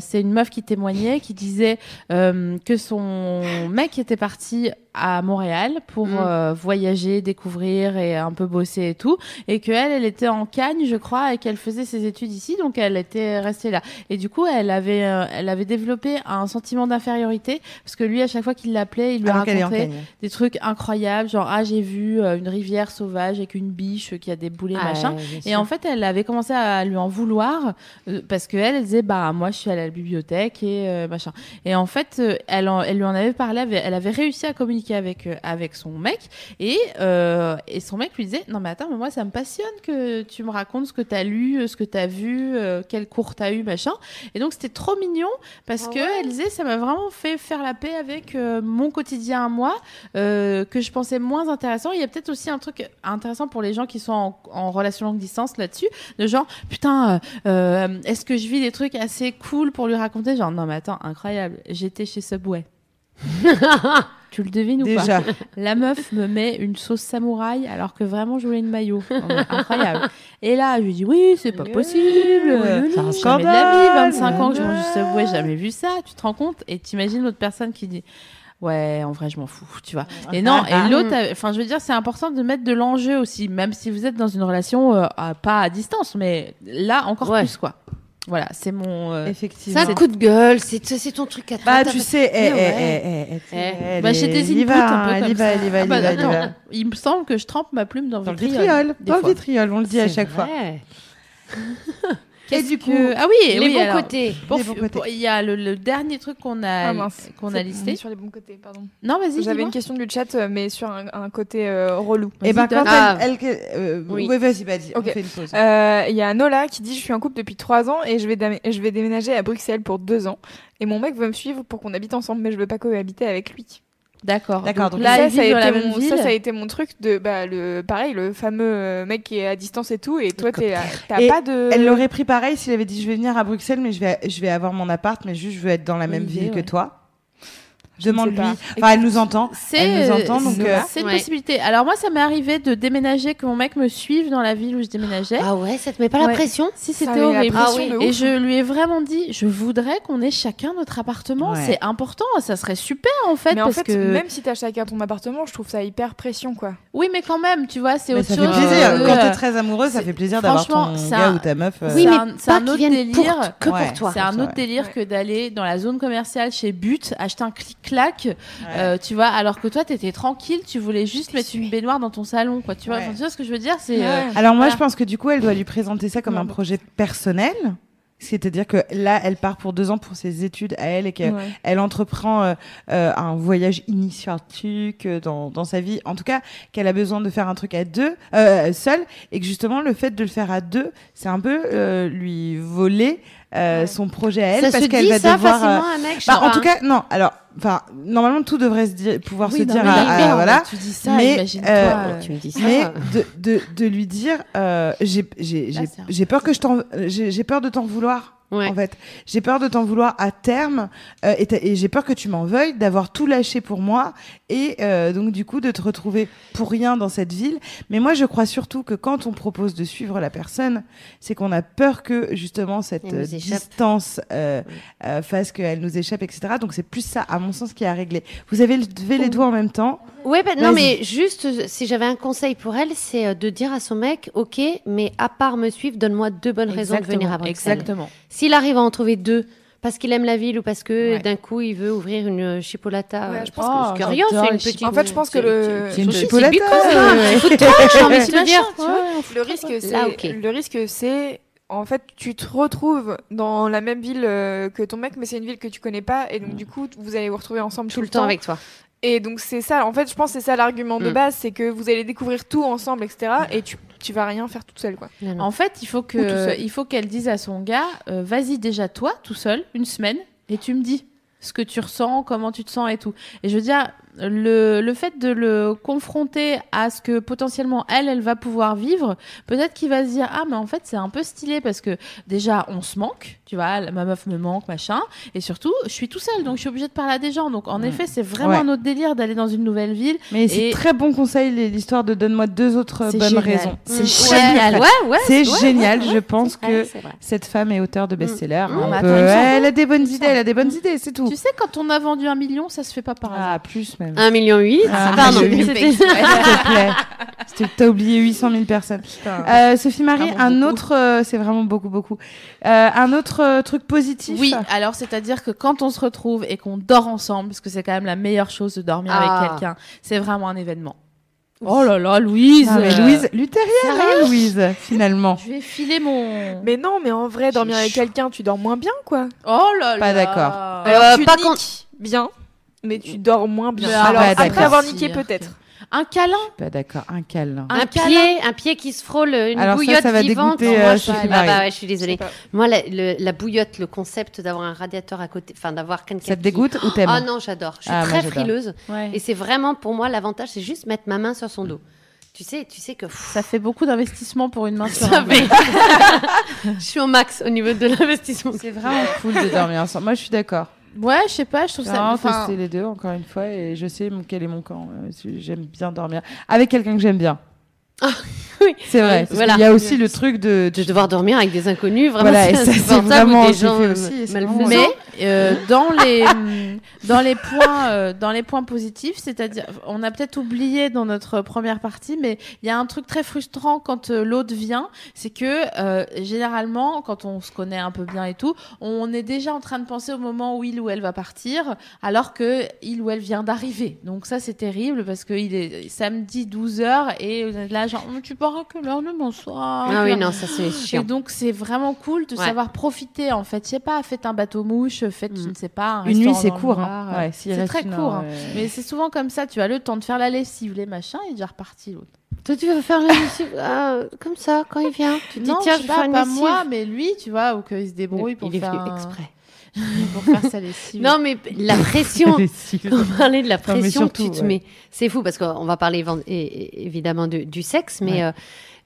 A: c'est une meuf qui témoignait, qui disait que son mec était parti à Montréal pour
D: Mm.
A: euh, voyager, découvrir et un peu bosser et tout, et que elle, était en Cagne, je crois, et qu'elle faisait ses études ici, donc elle était restée là. Et du coup, elle avait, euh, elle avait développé un sentiment d'infériorité parce que lui, à chaque fois qu'il l'appelait, il lui
B: Alors qu'elle en
A: racontait des trucs incroyables, genre ah j'ai vu euh, une rivière sauvage avec une biche qui a des boulets
D: Ah,
A: machin. Et en fait, elle avait commencé à lui en vouloir euh, parce que elle, elle disait bah moi je suis allée à la bibliothèque et machin. Et en fait, elle, en- elle lui en avait parlé, elle avait réussi à communiquer avec euh, avec son mec et euh, et son mec lui disait non mais attends mais moi ça me passionne que tu me racontes ce que t'as lu, euh, ce que t'as vu, euh, quel cours t'as eu machin. Et donc c'était trop mignon parce
D: Ah
A: que elle disait ça m'a vraiment fait faire la paix avec mon quotidien à moi que je pensais moins intéressant. Il y a peut-être aussi un truc intéressant pour les gens qui sont en, en relation longue distance là-dessus, de genre putain, euh, est-ce que je vis des trucs assez cool pour lui raconter? Genre non mais attends, incroyable, j'étais chez Subway. tu le devines ou pas La meuf me met une sauce samouraï alors que vraiment je voulais une maillot. Incroyable. Et là, je lui dis oui, c'est pas possible.
B: C'est un
A: Jamais de la vie,
B: scandale.
A: 25 ans que je mange du Subway, jamais vu ça. Tu te rends compte? Et t'imagines l'autre personne qui dit Ouais, en vrai, je m'en fous, tu vois. Et non, et l'autre, euh, enfin, je veux dire, c'est important de mettre de l'enjeu aussi, même si vous êtes dans une relation euh, pas à distance, mais là encore
D: Ouais.
A: plus, quoi. Voilà, c'est mon. euh,
B: Effectivement.
D: C'est un coup de gueule, c'est c'est ton truc à toi.
B: Bah tu sais, eh, eh, eh, eh, eh,
D: Eh.
A: Bah,
B: y va,
A: un peu comme
B: va, va,
A: Ah bah,
B: va, va.
A: Il me semble que je trempe ma plume dans,
B: Dans le
A: vitriol.
B: vitriol, dans le vitriol, on le dit à chaque fois.
A: Et
B: du coup,
A: ah oui,
D: Les
A: oui,
D: bons
A: alors,
D: côtés.
A: pour-
B: Les bons côtés.
A: pour- Il y a le, le dernier truc qu'on a,
C: Ah mince.
A: qu'on a
C: on
A: listé.
C: Sur les bons côtés, pardon.
A: Non, vas-y.
C: J'avais une question du chat, euh, mais sur un, un côté euh, relou.
B: Et ben
A: Vas-y,
B: quand
D: donne.
B: elle, elle, euh,
D: Oui.
B: vas-y, vas-y, on
C: Ok.
B: fait une pause.
C: Euh, Il y a Nola qui dit Je suis en couple depuis 3 ans et je vais, dam- je vais déménager à Bruxelles pour 2 ans. Et mon mec veut me suivre pour qu'on habite ensemble, mais je veux pas cohabiter avec lui.
A: D'accord.
B: D'accord,
A: Donc
B: donc
A: là,
C: ça, ça, a été mon, ça, ça a été mon truc de bah, le pareil, le fameux euh, mec qui est à distance et tout. Et toi, t'es là- t'as pas de.
B: Elle l'aurait pris pareil s'il avait dit je vais venir à Bruxelles, mais je vais, je vais avoir mon appart, mais juste je veux être dans la même ville que toi.
C: Je ne sais
B: Demande-lui. Enfin, elle nous entend.
A: C'est
B: Elle nous entend, donc. euh,
A: c'est une
D: Ouais.
A: possibilité. Alors moi, ça m'est arrivé de déménager, que mon mec me suive dans la ville où je déménageais.
D: Ah ouais, ça te met pas la pression?
A: Si
C: Ça
A: c'était horrible.
D: Ah oui.
A: Et je lui ai vraiment dit, je voudrais qu'on ait chacun notre appartement.
B: Ouais.
A: C'est important, ça serait super en fait,
C: mais en
A: parce
C: fait,
A: que
C: même si t'as chacun ton appartement, je trouve ça hyper pression, quoi.
A: oui, mais quand même, tu vois, c'est autre
B: ça
A: chose.
B: fait plaisir.
A: que-
B: Quand t'es très amoureux, ça
A: c'est-
B: fait plaisir d'avoir ton
A: c'est
B: gars ou ta meuf. euh,
D: Oui, mais
A: c'est un autre délire.
D: que pour toi.
A: C'est un autre délire que d'aller dans la zone commerciale chez But, acheter un clic-clac, euh, tu vois, alors que toi, t'étais tranquille, tu voulais juste mettre une baignoire dans ton salon, quoi. Tu vois,
B: Ouais.
A: Enfin, tu vois ce que je veux dire C'est euh.
B: Alors moi,
A: Voilà.
B: je pense que du coup, elle doit lui présenter ça comme
C: Non,
B: un
C: bon.
B: projet personnel. C'est-à-dire que là, elle part pour deux ans pour ses études à elle et qu'elle
C: Ouais.
B: elle entreprend euh, euh, un voyage initiatique dans, dans sa vie. En tout cas, qu'elle a besoin de faire un truc à deux, euh, seule, et que justement le fait de le faire à deux, c'est un peu euh, lui voler euh,
C: Ouais.
B: son projet à elle
D: ça
B: parce qu'elle va
D: ça
B: devoir. euh,
D: facilement à un mec je
B: bah, en tout cas, non. Alors, enfin, normalement, tout devrait se dire, pouvoir
A: Oui,
B: se
A: non,
B: dire
A: mais
B: à, à- voilà.
A: Tu dis ça,
B: Mais, euh,
A: euh,
D: tu me dis ça
B: Mais de, de, de lui dire, euh, j'ai peur que je t'en, j'ai j'ai peur de t'en vouloir.
D: Ouais.
B: En fait, j'ai peur de t'en vouloir à terme euh, et, j'ai peur que tu m'en veuilles d'avoir tout lâché pour moi et euh, donc du coup de te retrouver pour rien dans cette ville. Mais moi, je crois surtout que quand on propose de suivre la personne, c'est qu'on a peur que justement cette euh, distance euh, euh, fasse qu'elle nous échappe, etc. Donc c'est plus ça, à mon sens, qui est à régler. Vous avez levé les doigts en même temps.
D: Ouais, bah, non, mais juste, si j'avais un conseil pour elle, c'est de dire à son mec, ok, mais à part me suivre, donne-moi deux bonnes raisons de venir à Bruxelles.
A: Exactement.
D: S'il arrive à en trouver deux, parce qu'il aime la ville ou parce que
A: Ouais.
D: d'un coup il veut ouvrir une euh, chipolata,
C: Ouais,
D: euh,
C: je pense
A: que-
D: que rien,
A: j'adore
D: c'est une
A: les
D: petite.
A: chipolatas.
C: En fait, je pense que le-
B: C'est une
D: c'est
B: chipolata.
D: bicot,
B: ouais,
D: ça.
B: ouais.
D: Faut trop, j'ai envie de te dire.
C: Le risque, c'est
D: Là, ok.
C: le risque, c'est en fait, tu te retrouves dans la même ville euh, que ton mec, mais c'est une ville que tu connais pas, et donc du coup, vous allez vous retrouver ensemble
D: Tout le temps avec toi.
C: Et donc c'est ça. En fait, je pense que c'est ça l'argument de
D: Mm.
C: base, c'est que vous allez découvrir tout ensemble, etc. Et tu tu vas rien faire toute seule, quoi.
D: Non, non.
A: En fait, faut que il faut qu'elle dise à son gars, euh, vas-y déjà toi, tout seul, une semaine, et tu me dis ce que tu ressens, comment tu te sens et tout. Et je veux dire, le, le fait de le confronter à ce que potentiellement elle, elle va pouvoir vivre, peut-être qu'il va se dire ah mais en fait c'est un peu stylé parce que déjà on se manque, tu vois, la- ma meuf me manque machin, et surtout je suis tout seul donc je suis obligée de parler à des gens. Donc en effet c'est vraiment
B: Ouais.
A: un autre délire d'aller dans une nouvelle ville.
B: Mais c'est très bon conseil l'histoire de donne-moi deux autres bonnes
A: génial.
B: raisons.
A: C'est génial.
D: Ouais, ouais.
B: C'est
D: ouais,
B: génial.
D: ouais,
B: je pense que cette femme est auteure de best-seller.
A: Mmh. Semble-
B: Elle a des bonnes idées. Elle a des bonnes idées. C'est tout.
A: Tu sais quand on a vendu un million ça se fait pas par hasard.
B: Ah, plus même.
D: 1 million 8.
B: Ah,
D: Pardon.
B: S'il te plaît. T'as oublié 800 000 personnes. Euh, Sophie Marie,
A: Vraiment
B: un
A: beaucoup.
B: autre, euh, c'est vraiment beaucoup, beaucoup. Euh, un autre truc positif.
A: Oui, alors c'est-à-dire que quand on se retrouve et qu'on dort ensemble, parce que c'est quand même la meilleure chose de dormir
D: Ah.
A: avec quelqu'un, c'est vraiment un événement. Oh là là, Louise
B: Non, mais
A: euh,
B: Louise, luthérienne, hein, Louise, finalement.
A: Je vais filer mon...
C: Mais non, mais en vrai, dormir
A: J'ai
C: avec
A: chaud.
C: quelqu'un, tu dors moins bien, quoi.
A: Oh là là
B: Pas d'accord.
D: Euh,
C: tu
D: pas
C: niques
D: quand-
C: bien, mais tu dors moins bien. Alors
B: ah,
C: après avoir niqué, peut-être.
A: Un câlin
B: Pas d'accord, un câlin.
A: Un
D: Un,
A: câlin.
D: pied, un pied qui se frôle, une
B: Alors ça,
D: bouillotte
B: ça va
D: vivante.
B: dégoûter,
D: Moi,
B: euh,
D: je-
B: Sophie
D: ah bah ouais, je suis désolée.
C: Je.
D: Moi, la, le- la bouillotte, le concept d'avoir un radiateur à côté, enfin d'avoir quelqu'un.
B: Ça te
D: qui-
B: dégoûte ou t'aimes
D: Ah non, j'adore. Je suis
B: Ah, moi,
D: très frileuse.
A: Ouais.
D: Et c'est vraiment pour moi l'avantage, c'est juste mettre ma main sur son dos. Tu sais, tu sais que pff,
A: Ça fait beaucoup d'investissement pour une main sur
D: ça
A: un
D: fait. je suis au max au niveau de l'investissement.
B: C'est vraiment cool de dormir ensemble. Moi, je suis d'accord.
A: Ouais, je sais pas, je trouve
B: C'est
A: ça...
B: vraiment
A: enfin,
B: tester les deux, encore une fois, et je sais mon- quel est mon camp. Euh, J'aime bien dormir avec quelqu'un que j'aime bien.
D: oui.
B: C'est vrai. Parce
D: voilà.
B: qu'il y a aussi le truc de.
D: De devoir dormir avec des inconnus, vraiment,
B: Voilà,
D: c'est
B: c'est vraiment-
D: des gens euh,
B: aussi, c'est
D: malfaisants.
A: Mais euh, dans les dans les points euh, dans les points positifs, c'est-à-dire on a peut-être oublié dans notre première partie, mais il y a un truc très frustrant quand euh, l'autre vient, c'est que euh, généralement quand on se connaît un peu bien et tout, on est déjà en train de penser au moment où il ou elle va partir, alors que il ou elle vient d'arriver. Donc ça c'est terrible parce que il est samedi 12 h et êtes là genre tu pars à quelle heure demain soir
D: Ah oui, non, ça c'est
A: et
D: chiant.
A: donc c'est vraiment cool de
D: Ouais.
A: savoir profiter en fait. Je sais pas, faites un bateau mouche, faites je
D: Mm.
A: ne sais pas un
B: Une nuit, c'est
A: le
B: court. Hein.
A: Euh,
B: Ouais,
A: c'est très court.
B: heure,
A: hein.
B: euh,
A: Mais c'est souvent comme ça. Tu as le temps de faire la lessive, les machins, et déjà reparti l'autre.
D: Toi, tu vas faire la lessive ah, comme ça quand il vient? Tu te dis
A: Non,
D: tiens,
A: je
D: je
A: sais
D: vais faire
A: pas, pas moi, mais lui, tu vois, ou qu'il se débrouille pour
D: il est
A: faire
D: venu
A: un-
D: exprès.
A: pour faire sa lessive.
D: Non, mais la pression. On parlait de la pression
B: surtout,
D: que tu te
B: ouais.
D: mets. C'est fou parce qu'on va parler évidemment de- du sexe, mais
B: Ouais.
D: euh,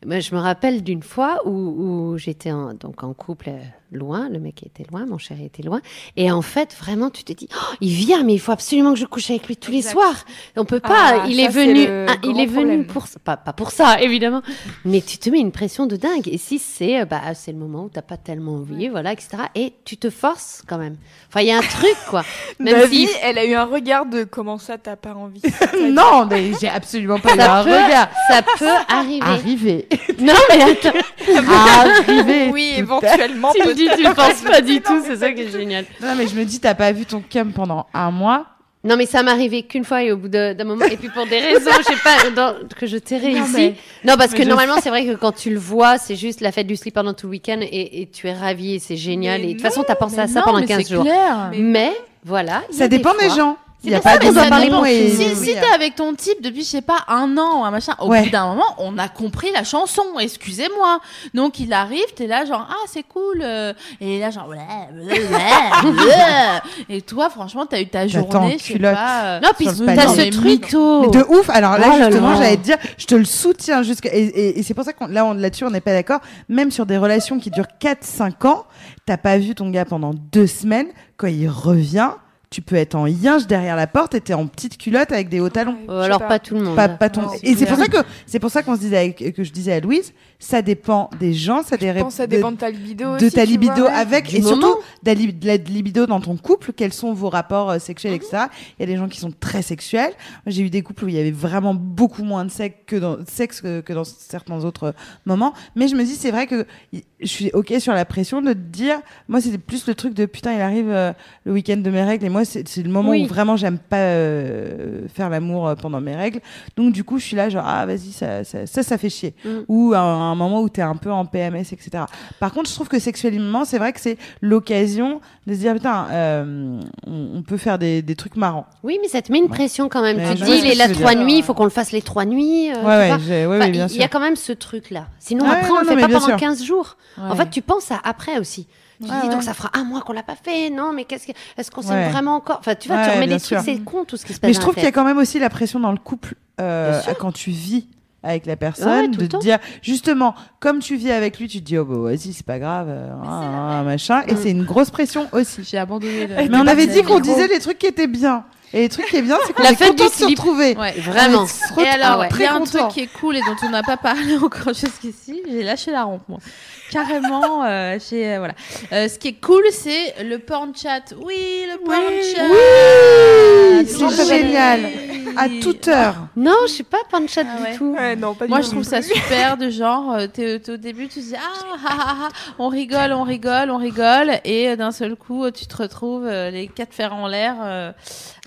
D: moi, je me rappelle d'une fois où, où j'étais en, donc en couple euh, loin, le mec était loin, mon chéri était loin, et en fait vraiment tu te dis, Oh, il vient, mais il faut absolument que je couche avec lui tous les soirs. On peut pas.
C: Ah,
D: il
C: ça,
D: est venu, ah, il est venu pour ça. Pas, pas pour ça évidemment, mais tu te mets une pression de dingue. Et si c'est, euh, bah c'est le moment où t'as pas tellement envie, voilà, etc. Et tu te forces quand même. Enfin, il y a un truc quoi. Même si
C: elle a eu un regard de comment ça t'as pas envie?
B: non, mais j'ai absolument pas eu
D: Ça
B: un
D: peut-
B: regard.
D: ça peut arriver.
B: Arriver.
D: Non, mais attends,
B: Arriver.
C: oui, éventuellement
D: tu le
C: peut-être.
D: Dis, tu le penses pas du tout, c'est ça qui est génial.
B: Non, mais je me dis, t'as pas vu ton cum pendant un mois.
D: Non, mais ça m'est arrivé qu'une fois et au bout d'un moment. Et puis pour des raisons, je sais pas, dans- que je tairai
A: Non,
D: ici.
A: mais-
D: Non, parce
B: Mais
D: que
B: je
D: normalement, c'est vrai que quand tu le vois, c'est juste la fête du slip pendant tout le week-end et, et tu es ravi et c'est génial.
C: Mais
D: et de toute façon, t'as pensé
A: Mais
D: à ça
A: non,
D: pendant
A: mais
D: 15
A: c'est
D: jours.
A: clair.
D: Mais voilà. il y
B: Ça
D: des
B: dépend des gens. Il y a pas de et
A: Si, t'es avec ton type depuis, je sais pas, un an, un machin, au
B: Ouais.
A: bout d'un moment, on a compris la chanson, excusez-moi. Donc il arrive, t'es là genre, ah c'est cool, euh, et là genre, et toi franchement t'as eu ta journée, je sais
B: culotte.
A: pas. euh,
D: Non, puis t'as ce truc.
B: de ouf. Alors là,
D: Oh là
B: justement, j'allais te dire, je te le soutiens jusqu'à. Et, et- et c'est pour ça qu'on là, on, là-dessus, on n'est pas d'accord. Même sur des relations qui durent 4-5 ans, t'as pas vu ton gars pendant deux semaines. Quand il revient, tu peux être en yinche derrière la porte et t'es en petite culotte avec des hauts talons.
C: Ouais,
D: Euh, alors pas tout le monde.
B: Pas, pas ton...
C: Non,
B: et c'est pour ça que c'est pour ça qu'on se disait avec- que je disais à Louise, ça dépend des gens, ça
C: pense ça dépend de ta libido
B: de ta libido
C: vois,
B: avec et surtout
D: moment.
B: de la, li- de la libido dans ton couple quels sont vos rapports euh, sexuels etc il y a des gens qui sont très sexuels. J'ai eu des couples où il y avait vraiment beaucoup moins de sexe que dans sexe que, que dans certains autres moments. Mais je me dis c'est vrai que je suis ok sur la pression de te dire moi c'était plus le truc de putain il arrive euh, le week-end de mes règles et moi c'est c'est le moment
D: Oui.
B: où vraiment j'aime pas euh, faire l'amour euh, pendant mes règles donc du coup je suis là genre ah vas-y ça ça, ça ça fait chier
D: Mm.
B: ou à un, un moment où tu es un peu en PMS, etc. Par contre, je trouve que sexuellement, c'est vrai que c'est l'occasion de se dire, putain, euh, on, on peut faire des, des trucs marrants.
D: Oui, mais ça te met une pression quand même.
B: Mais
D: tu te dis, les la trois nuits, il faut qu'on le fasse les trois nuits. euh,
B: ouais, ouais,
D: Enfin,
B: ouais, bien
D: il
B: sûr.
D: y a quand même ce truc-là. Sinon, après,
B: non,
D: on le fait pas pendant
B: sûr.
D: 15 jours. En fait, tu penses à après aussi. Tu te
B: Ouais,
D: dis,
B: ouais.
D: donc ça fera un mois qu'on l'a pas fait. Non, mais qu'est-ce que, est-ce qu'on s'aime
B: Ouais.
D: vraiment encore? Enfin, tu vois,
B: Ouais,
D: tu remets des trucs, c'est con tout ce qui se passe.
B: Mais je trouve qu'il y a quand même aussi la pression dans le couple euh, quand tu vis avec la personne, de te dire justement, comme tu vis avec lui, tu te dis oh bah vas-y c'est pas grave, euh, ah, ah, machin, et c'est une grosse pression aussi.
A: J'ai abandonné le.
B: Mais on avait dit qu'on disait les trucs qui étaient bien, et les trucs qui est bien, c'est qu'on
D: La
B: est
D: fête
B: content
D: du
B: de se retrouver.
A: Ouais.
D: Vraiment.
A: Et alors,
D: ouais.
A: il y a un truc qui est cool et dont on n'a pas parlé encore jusqu'ici. J'ai lâché la rampe, moi. Carrément, euh, j'ai euh, voilà. Euh, ce qui est cool, c'est le porn chat. Oui, le porn chat.
B: Oui,
A: Toujours
B: c'est génial. À toute heure.
D: Non, je suis pas pan de chat
A: Ah ouais.
D: du tout.
C: Ouais, non, pas du
A: Moi, je trouve ça super de genre, euh, t'es au début, tu te dis ah, ah, ah, ah, on rigole, on rigole, on rigole, et euh, d'un seul coup, euh, tu te retrouves euh, les quatre fers en l'air euh,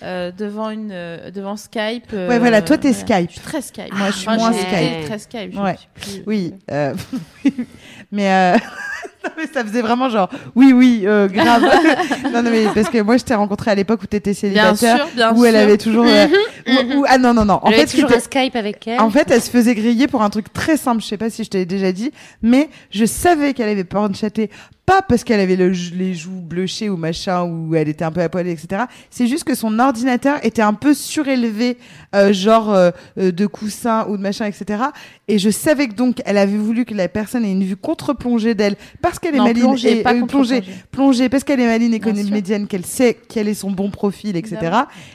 A: euh, devant une, euh, devant Skype. euh,
B: Ouais, voilà, toi, t'es. Skype.
A: Je suis très Skype.
B: Moi, je suis
A: Enfin,
B: moins Skype.
A: Très Skype. je
B: Ouais.
A: suis plus-
B: Oui, euh, mais, euh, non, mais ça faisait vraiment genre oui, oui, euh, grave. non, non, mais parce que moi, je t'ai rencontré à l'époque où t'étais
A: Bien
B: célibataire,
A: sûr, bien
B: où elle avait toujours. euh, où- où- ah non, non, non. En
D: Elle avait
B: fait,
D: toujours un Skype avec elle.
B: en fait, elle se faisait griller pour un truc très simple. Je sais pas si je t'avais déjà dit, mais je savais qu'elle avait porn chaté. Pas parce qu'elle avait le, les joues bleuchées ou machin, ou elle était un peu à poil, etc. C'est juste que son ordinateur était un peu surélevé, euh, genre euh, de coussin ou de machin, etc. Et je savais que donc elle avait voulu que la personne ait une vue contre-plongée d'elle parce qu'elle est
A: Non,
B: maline
A: plongée,
B: et
A: pas
B: euh, plongée, plongée parce qu'elle est maline et comédienne, qu'elle sait quel est son bon profil, etc.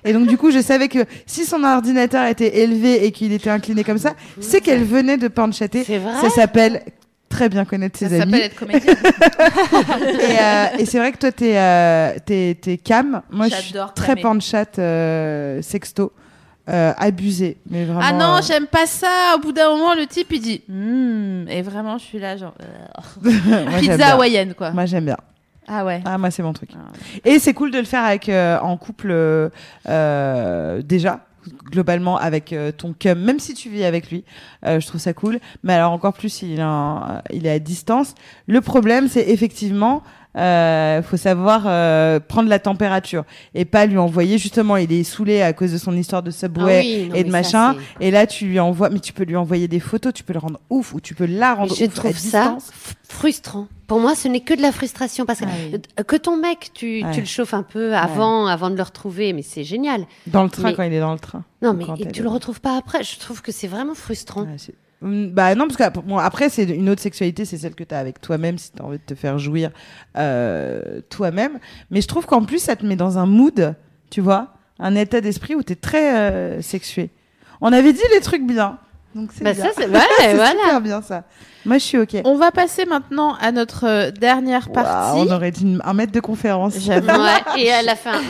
B: Et donc du coup, je savais que si son ordinateur était élevé et qu'il était incliné comme ça, c'est qu'elle venait de
D: vrai
B: Ça s'appelle très bien connaître
A: Ça
B: ses
A: s'appelle
B: amis.
A: être comédienne.
B: Et, euh, et c'est vrai que toi, t'es euh, t'es t'es cam. Moi, je suis très
A: cammer.
B: porn chat euh, sexto. Euh, abusé, mais vraiment.
A: Ah non,
B: euh,
A: j'aime pas ça. Au bout d'un moment, le type il dit Hmm et vraiment, je suis là genre euh,
B: moi,
A: pizza hawaïenne quoi.
B: Moi, j'aime bien.
A: Ah ouais.
B: Ah, moi, c'est mon truc.
A: Ah.
B: Et c'est cool de le faire avec euh, en couple euh, déjà globalement avec ton cum, même si tu vis avec lui, euh, je trouve ça cool. Mais alors encore plus est, en- il est à distance. Le problème, c'est effectivement, euh, faut savoir euh, prendre la température et pas lui envoyer. Justement, il est saoulé à cause de son histoire de
D: Ah
B: subway
D: oui, non,
B: et de
D: ça,
B: machin. Et là, tu lui envoies, mais tu peux lui envoyer des photos, tu peux le rendre ouf ou tu peux la rendre
D: Je
B: ouf
D: trouve ça frustrant. Pour moi, ce n'est que de la frustration parce que,
A: Ah
D: que ton mec, tu,
B: Ouais.
D: tu le chauffes un peu avant, avant de le retrouver, mais c'est génial.
B: Dans le train
D: Mais-
B: quand il est dans le train.
D: Non, mais et tu le retrouves pas après. Je trouve que c'est vraiment frustrant.
B: Hum, Bah non, parce que bon, après, c'est une autre sexualité, c'est celle que tu as avec toi-même, si tu as envie de te faire jouir euh, toi-même. Mais je trouve qu'en plus, ça te met dans un mood, tu vois, un état d'esprit où tu es très euh, sexué. On avait dit les trucs bien. Donc c'est
D: Bah,
B: bien.
D: ça, c'est ouais,
B: C'est
D: voilà.
B: super bien ça. Moi, je suis OK.
A: On va passer maintenant à notre euh, dernière partie.
B: On aurait dit une- un mètre de conférence.
A: J'avoue.
D: Ouais, et à la fin,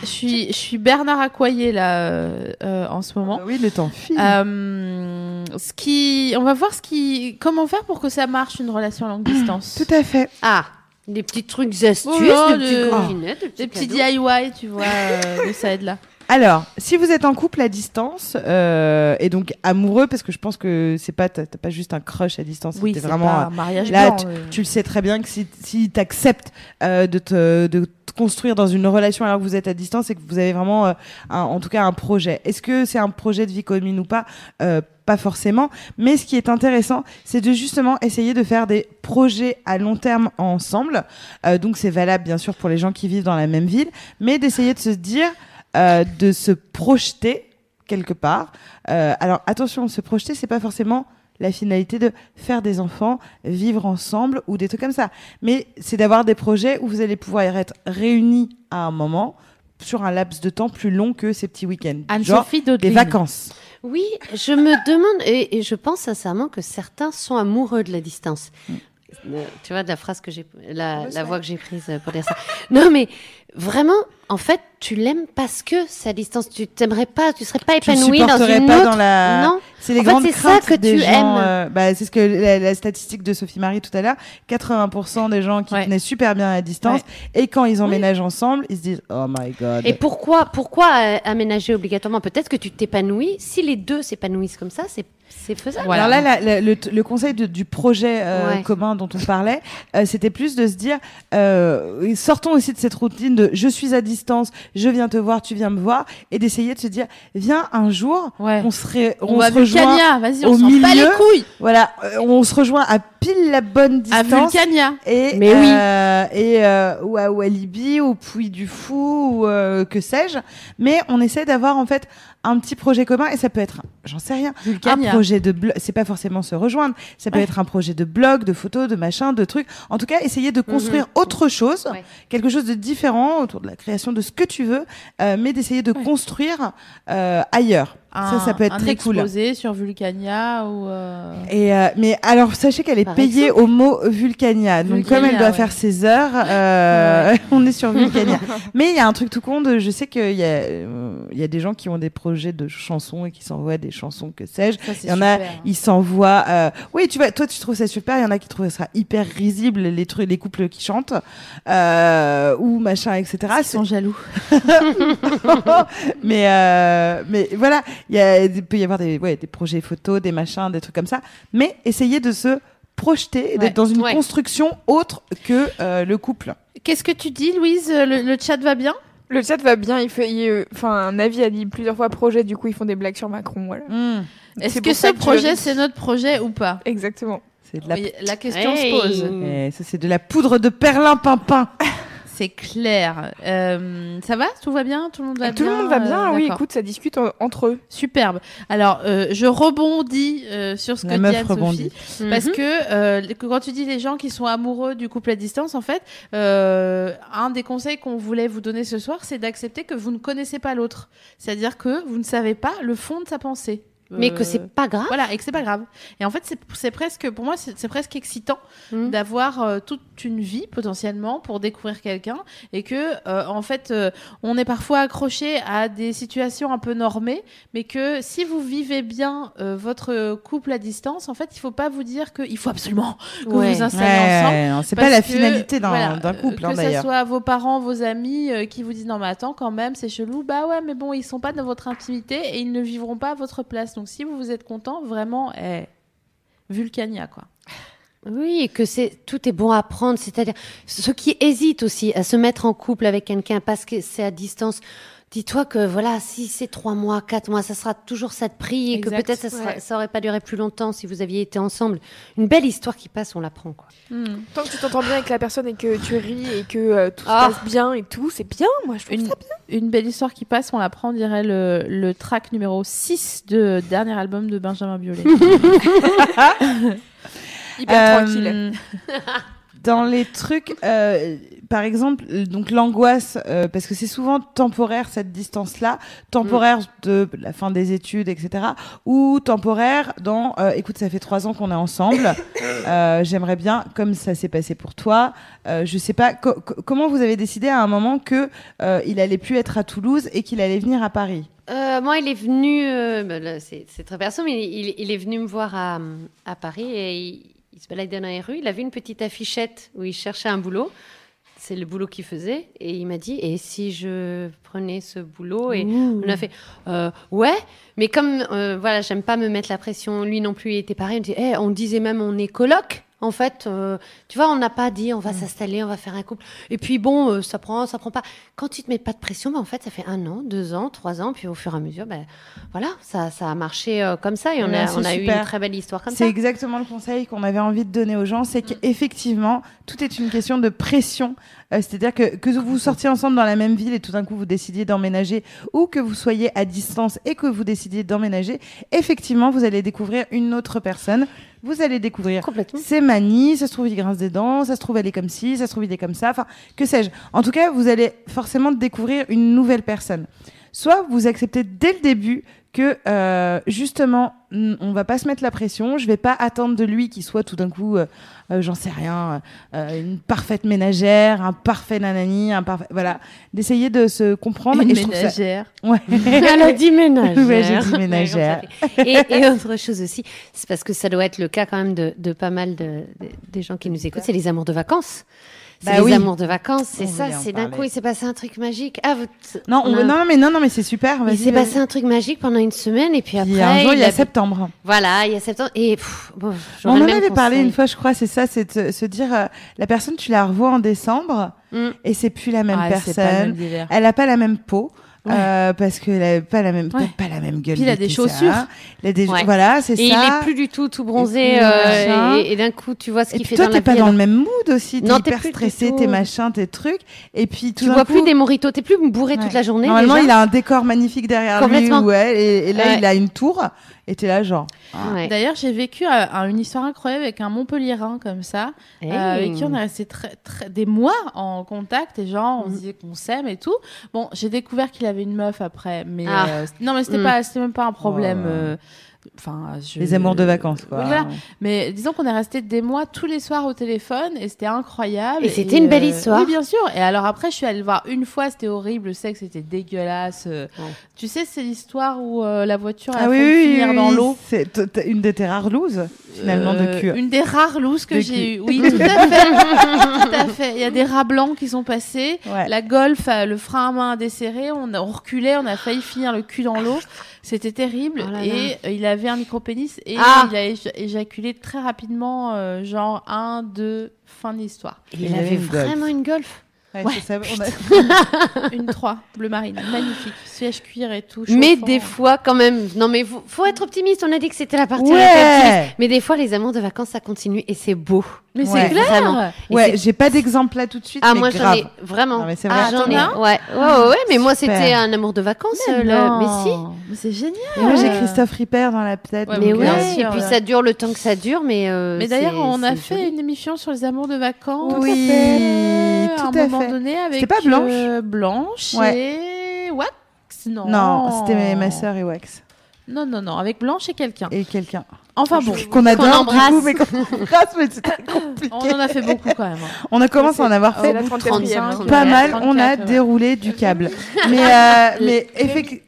A: Je suis, je suis Bernard Accoyer là euh, euh, en ce moment.
B: Bah oui, le temps file.
A: Euh, ce qui, on va voir ce qui, comment faire pour que ça marche une relation à longue distance.
B: Tout à fait.
D: ah, Des petits trucs astuces,
A: Oh
D: des petits.
A: DIY, tu vois, euh, de ça aide là.
B: Alors, si vous êtes en couple à distance euh, et donc amoureux, parce que je pense que c'est pas t'as pas juste un crush à distance,
A: Oui,
B: c'est vraiment
A: pas
B: euh,
A: un mariage
B: là,
A: blanc.
B: tu,
A: euh.
B: tu le sais très bien que si, si tu acceptes de, te, de te construire dans une relation alors que vous êtes à distance et que vous avez vraiment, euh, un- en tout cas, un projet. Est-ce que c'est un projet de vie commune ou pas? Euh, Pas forcément. Mais ce qui est intéressant, c'est de justement essayer de faire des projets à long terme ensemble. Euh, donc c'est valable bien sûr pour les gens qui vivent dans la même ville, mais d'essayer de se dire, euh, de se projeter quelque part. Euh, alors attention, se projeter, c'est pas forcément la finalité de faire des enfants, vivre ensemble ou des trucs comme ça. Mais c'est d'avoir des projets où vous allez pouvoir être réunis à un moment sur un laps de temps plus long que ces petits week-ends. Genre
A: Anne-Sophie
B: des vacances.
D: Oui, je me demande, et, et je pense sincèrement que certains sont amoureux de la distance. Euh, Tu vois, de la phrase que j'ai, la, la voix que j'ai prise pour dire ça. Non, mais vraiment, en fait, tu l'aimes parce que c'est à distance. Tu t'aimerais pas, tu serais pas
B: Tu
D: épanoui dans une
B: pas
D: autre.
B: dans la.
D: Non.
B: C'est les
D: En fait,
B: grandes
D: c'est ça
B: craintes
D: que
B: des
D: tu
B: gens,
D: aimes.
B: euh, bah, c'est ce que la, la statistique de Sophie Marie tout à l'heure. 80% des gens qui
A: Ouais.
B: tenaient super bien à distance et quand ils emménagent ensemble, ils se disent oh my god.
D: Et pourquoi, pourquoi euh, aménager obligatoirement? Peut-être que tu t'épanouis. Si les deux s'épanouissent comme ça, c'est, c'est faisable.
B: Alors là, la- la- le, le conseil de- du projet euh,
D: Ouais.
B: commun dont on parlait, euh, c'était plus de se dire, euh, sortons aussi de cette routine de je suis à distance, je viens te voir, tu viens me voir, et d'essayer de se dire, viens un jour,
A: Ouais.
B: on, serait,
A: On,
B: on,
A: va
B: se rejoint,
A: Vulcania, vas-y, on
B: au
A: s'en bat les
B: milieu.
A: couilles.
B: voilà, euh, on se rejoint à pile la bonne
A: À
B: distance.
A: Vulcania.
B: Et,
D: Mais oui.
B: euh, et euh, ou à Walibi, ou Puy du Fou, ou euh, que sais-je. Mais on essaie d'avoir en fait un petit projet commun et ça peut être, j'en sais rien, un projet de blog. C'est pas forcément se rejoindre. Ça peut
A: Ouais.
B: être un projet de blog, de photos, de machin, de trucs. En tout cas, essayer de construire autre chose,
D: Ouais.
B: quelque chose de différent autour de la création de ce que tu veux, euh, mais d'essayer de
A: Ouais.
B: construire euh, ailleurs. Ça, ça peut être
A: un
B: très cool.
A: exposé sur Vulcania ou. euh,
B: Et euh, mais alors sachez qu'elle est
D: Par
B: payée
D: exemple.
B: au mot Vulcania. Donc
A: Vulcania,
B: comme elle doit
A: ouais.
B: faire ses heures, euh, on est sur Vulcania. mais il y a un truc tout con de, je sais qu'il y a euh, il y a des gens qui ont des projets de chansons et qui s'envoient des chansons que sais-je. Il y en a,
A: super.
B: ils s'envoient. euh, Oui, tu vois, toi tu trouves ça super. Il y en a qui trouvent ça hyper risible les trucs, les couples qui chantent euh, ou machin, etc.
A: Ils sont jaloux.
B: mais euh, mais voilà, il y a, il peut y avoir des, ouais, des projets photos, des machins, des trucs comme ça. Mais essayez de se projeter, et d'être dans une
D: Ouais.
B: construction autre que euh, le couple.
A: Qu'est-ce que tu dis, Louise le, le chat va bien?
C: Le chat va bien, il fait, euh, enfin, un avis a dit plusieurs fois projet, du coup ils font des blagues sur Macron, voilà.
A: Est-ce
C: C'est
A: que ce
C: que
A: projet,
C: je-
A: c'est notre projet ou pas?
C: Exactement.
B: C'est de la,
A: Oui, La question
D: Hey.
A: se pose.
B: Eh, ça c'est de la poudre de perlimpinpin.
A: C'est clair. Euh, ça va? Tout va bien? Tout le monde va
C: Tout
A: bien
C: le monde va bien,
A: Euh,
C: oui, écoute, ça discute en- entre eux.
A: Superbe. Alors, euh, je rebondis euh, sur ce
B: La
A: que
B: meuf
A: dit Anne-Sophie.
B: rebondit.
A: Parce
D: Mhm.
A: que, euh, que quand tu dis les gens qui sont amoureux du couple à distance, en fait, euh, un des conseils qu'on voulait vous donner ce soir, c'est d'accepter que vous ne connaissez pas l'autre. C'est-à-dire que vous ne savez pas le fond de sa pensée.
D: Mais que
A: Euh,
D: c'est pas grave.
A: Voilà, et que c'est pas grave. Et en fait, c'est- presque, pour moi, c'est c'est presque excitant
D: Mhm.
A: d'avoir euh, toute une vie potentiellement pour découvrir quelqu'un et que, euh, en fait, euh, on est parfois accroché à des situations un peu normées, mais que si vous vivez bien euh, votre couple à distance, en fait, il faut pas vous dire qu'il faut absolument que vous
D: Ouais.
A: vous installez ensemble.
B: Ouais, c'est pas la
A: que,
B: finalité d'un
A: voilà,
B: couple hein,
A: que ce soit vos parents, vos amis qui vous disent non mais attends quand même c'est chelou, bah ouais mais bon ils sont pas dans votre intimité et ils ne vivront pas à votre place. Donc si vous vous êtes content, vraiment, eh, Vulcania quoi.
D: Oui, et que c'est tout est bon à prendre, c'est-à-dire ceux qui hésitent aussi à se mettre en couple avec quelqu'un parce que c'est à distance. Dis-toi que voilà, si c'est trois mois, quatre mois, ça sera toujours ça de prix et que peut-être ça,
C: ouais.
D: ça aurait pas duré plus longtemps si vous aviez été ensemble. Une belle histoire qui passe, on la prend quoi.
C: Tant que tu t'entends bien avec la personne et que tu ris et que euh, tout
D: Ah.
C: se passe bien et tout, c'est bien, moi je trouve
A: Une,
C: ça bien.
A: une belle histoire qui passe, on la prend, on dirait le, le track numéro 6 de dernier album de Benjamin Biolay.
C: Hyper
B: Euh,
C: tranquille.
B: dans les trucs, euh, par exemple, euh, donc l'angoisse, euh, parce que c'est souvent temporaire cette distance-là, temporaire de la fin des études, etc., ou temporaire dans, euh, écoute, ça fait trois ans qu'on est ensemble, euh, j'aimerais bien, comme ça s'est passé pour toi, euh, je sais pas, co- co- comment vous avez décidé à un moment que euh, il allait plus être à Toulouse et qu'il allait venir à Paris?
D: Euh, moi, il est venu, euh, bah, c'est c'est très perso, mais il, il est venu me voir à, à Paris et il, se baladait dans les rues, il a vu une petite affichette où il cherchait un boulot. C'est le boulot qu'il faisait. Et il m'a dit, et si je prenais ce boulot Et on a fait, euh, ouais, mais comme, euh, voilà, j'aime pas me mettre la pression, lui non plus, il était pareil. On, dit, Eh, on disait même, on est coloc. En fait, euh, tu vois, on n'a pas dit on va s'installer, on va faire un couple. Et puis bon, euh, ça prend, ça prend pas. Quand tu te mets pas de pression, bah, en fait, ça fait un an, deux ans, trois ans, puis au fur et à mesure, ben voilà, ça, ça a marché euh, comme ça et on
B: Ouais,
D: a,
B: c'est
D: on a eu une très belle histoire comme
B: C'est
D: ça.
B: exactement le conseil qu'on avait envie de donner aux gens, c'est qu'effectivement, tout est une question de pression. Euh, C'est-à-dire que que vous sortiez ensemble dans la même ville et tout d'un coup vous décidiez d'emménager, ou que vous soyez à distance et que vous décidiez d'emménager, effectivement, vous allez découvrir une autre personne. Vous allez découvrir ses manies, ça se trouve il grince des dents, ça se trouve elle est comme ci, ça se trouve il est comme ça, enfin que sais-je. En tout cas, vous allez forcément découvrir une nouvelle personne. Soit vous acceptez dès le début que euh, justement on va pas se mettre la pression, je vais pas attendre de lui qu'il soit tout d'un coup, euh, euh, j'en sais rien, euh, une parfaite ménagère, un parfait nanani, un parfait, voilà, d'essayer de se comprendre.
A: Une
B: et je trouve ça-
A: ménagère.
B: Ouais.
D: Elle a dit ménagère.
B: Ouais, j'ai dit ménagère.
D: et, et autre chose aussi, c'est parce que ça doit être le cas quand même de, de pas mal de, de- des gens qui nous écoutent, c'est les amours de vacances.
B: Bah
D: les
B: oui.
D: amours de vacances, c'est ça, c'est d'un coup il s'est passé un truc magique. Ah, vous,
B: Non, on-
D: on a-
B: non, mais non, non, mais c'est super.
D: il s'est passé un truc magique pendant une semaine et puis après
B: Puis un jour, il y a
D: a-
B: septembre.
D: Voilà, il y a septembre et pff, bon,
B: On en avait parlé une fois, je crois, c'est ça, c'est de se- dire, euh, la personne, tu la revois en décembre
D: Mm.
B: et c'est plus la même
A: Ah,
B: personne. Elle a pas la même peau. Euh, parce qu'elle a pas la même,
A: Ouais.
B: peut-être pas la même gueule.
A: Puis il a des chaussures.
B: Il a des,
D: Ouais.
B: voilà, c'est ça.
D: Et il est plus du tout tout bronzé
B: Et
D: euh,
B: machin.
D: et, et d'un coup tu vois ce qu'il fait
B: toi,
D: dans
B: t'es
D: la
B: pas dans le même mood aussi. T'es
D: Non, t'es
B: hyper
D: plus
B: stressé, tes machins, tes trucs. Et puis tout
D: Tu vois
B: coup,
D: plus des moritos, t'es plus bourré
B: Ouais.
D: toute la journée.
B: Normalement,
D: déjà.
B: il a un décor magnifique derrière lui.
D: Complètement.
B: ou elle, et, et là,
D: Ouais.
B: il a une tour. Et t'es là, genre.
D: Ouais.
A: D'ailleurs, j'ai vécu euh, un- une histoire incroyable avec un Montpellierin comme ça,
D: Hey.
A: euh, avec qui on est resté très, très, des mois en contact et genre on se disait qu'on s'aime et tout. Bon, j'ai découvert qu'il avait une meuf après, mais
D: Ah.
A: euh, non, mais c'était
D: Mhm.
A: pas, c'était même pas un problème.
B: Oh.
A: Euh, Enfin, je-
B: Les amours de vacances, quoi.
A: Voilà. Mais disons qu'on est resté des mois tous les soirs au téléphone et c'était incroyable.
D: Et c'était une belle histoire.
A: Oui, bien sûr. Et alors après, je suis allée le voir une fois, c'était horrible, le sexe était dégueulasse. euh.
D: Ouais.
A: Tu sais, c'est l'histoire où euh, la voiture a
B: Ah oui,
A: failli
B: oui,
A: finir
B: oui,
A: dans l'eau.
B: C'est une de tes rares looses, finalement, de
A: Euh,
B: cul.
A: Une des rares looses que j'ai eues. Oui, tout à fait. tout à fait. Il y a des rats blancs qui sont passés.
B: Ouais.
A: La Golf, euh, le frein à main a desserré. On, a, on reculait. On a failli finir le cul dans l'eau. C'était terrible.
D: Oh là là.
A: et euh, il avait un micro-pénis et
D: Ah.
A: il a éja- éjaculé très rapidement, euh, genre un, deux, fin de l'histoire.
D: Il,
B: Il avait
D: avait
B: une golf.
D: vraiment une golf.
B: Ouais,
A: Ouais.
B: c'est ça, on a-
A: Une 3, bleu marine, magnifique. Siège cuir et tout.
D: Mais des fois, quand même, non mais faut, faut être optimiste. On a dit que c'était la partie
B: Ouais.
D: optimiste. Mais des fois, les amours de vacances, ça continue et c'est beau.
A: Mais
B: Ouais.
A: c'est clair.
D: Vraiment.
B: Ouais, j'ai pas d'exemple là tout de suite.
D: Ah
B: mais
D: moi j'en ai vraiment.
B: Non, mais vrai.
D: Ah, j'en ai. Ouais, ouais, ouais, mais moi c'était un amour de vacances.
A: Mais
D: euh, le-. Mais si.
A: Mais c'est génial.
B: Et moi, j'ai Christophe Ripper dans la tête.
A: Ouais,
D: Mais ouais.
B: euh,
D: et puis ça dure le temps que ça dure, mais. euh,
A: Mais d'ailleurs, on a fait une émission sur les amours de vacances.
B: Oui, tout
A: à
B: fait.
A: Avec
B: C'était pas Blanche
A: euh, Blanche
B: Ouais.
A: et Wax. Non.
B: Non, c'était ma sœur et Wax.
A: Non, non, non, avec Blanche et quelqu'un.
B: Et quelqu'un.
A: Enfin bon,
B: Qu'on adore, du
D: embrasse.
B: coup, mais qu'on embrasse, mais c'est très compliqué.
A: on en a fait beaucoup quand même. hein.
B: On a commencé à en avoir fait
C: la
A: bout de
C: 34e.
A: 35,
B: pas
A: Ouais,
B: mal.
A: 34,
B: On a
A: ouais.
B: déroulé du câble. mais, euh, mais effectivement.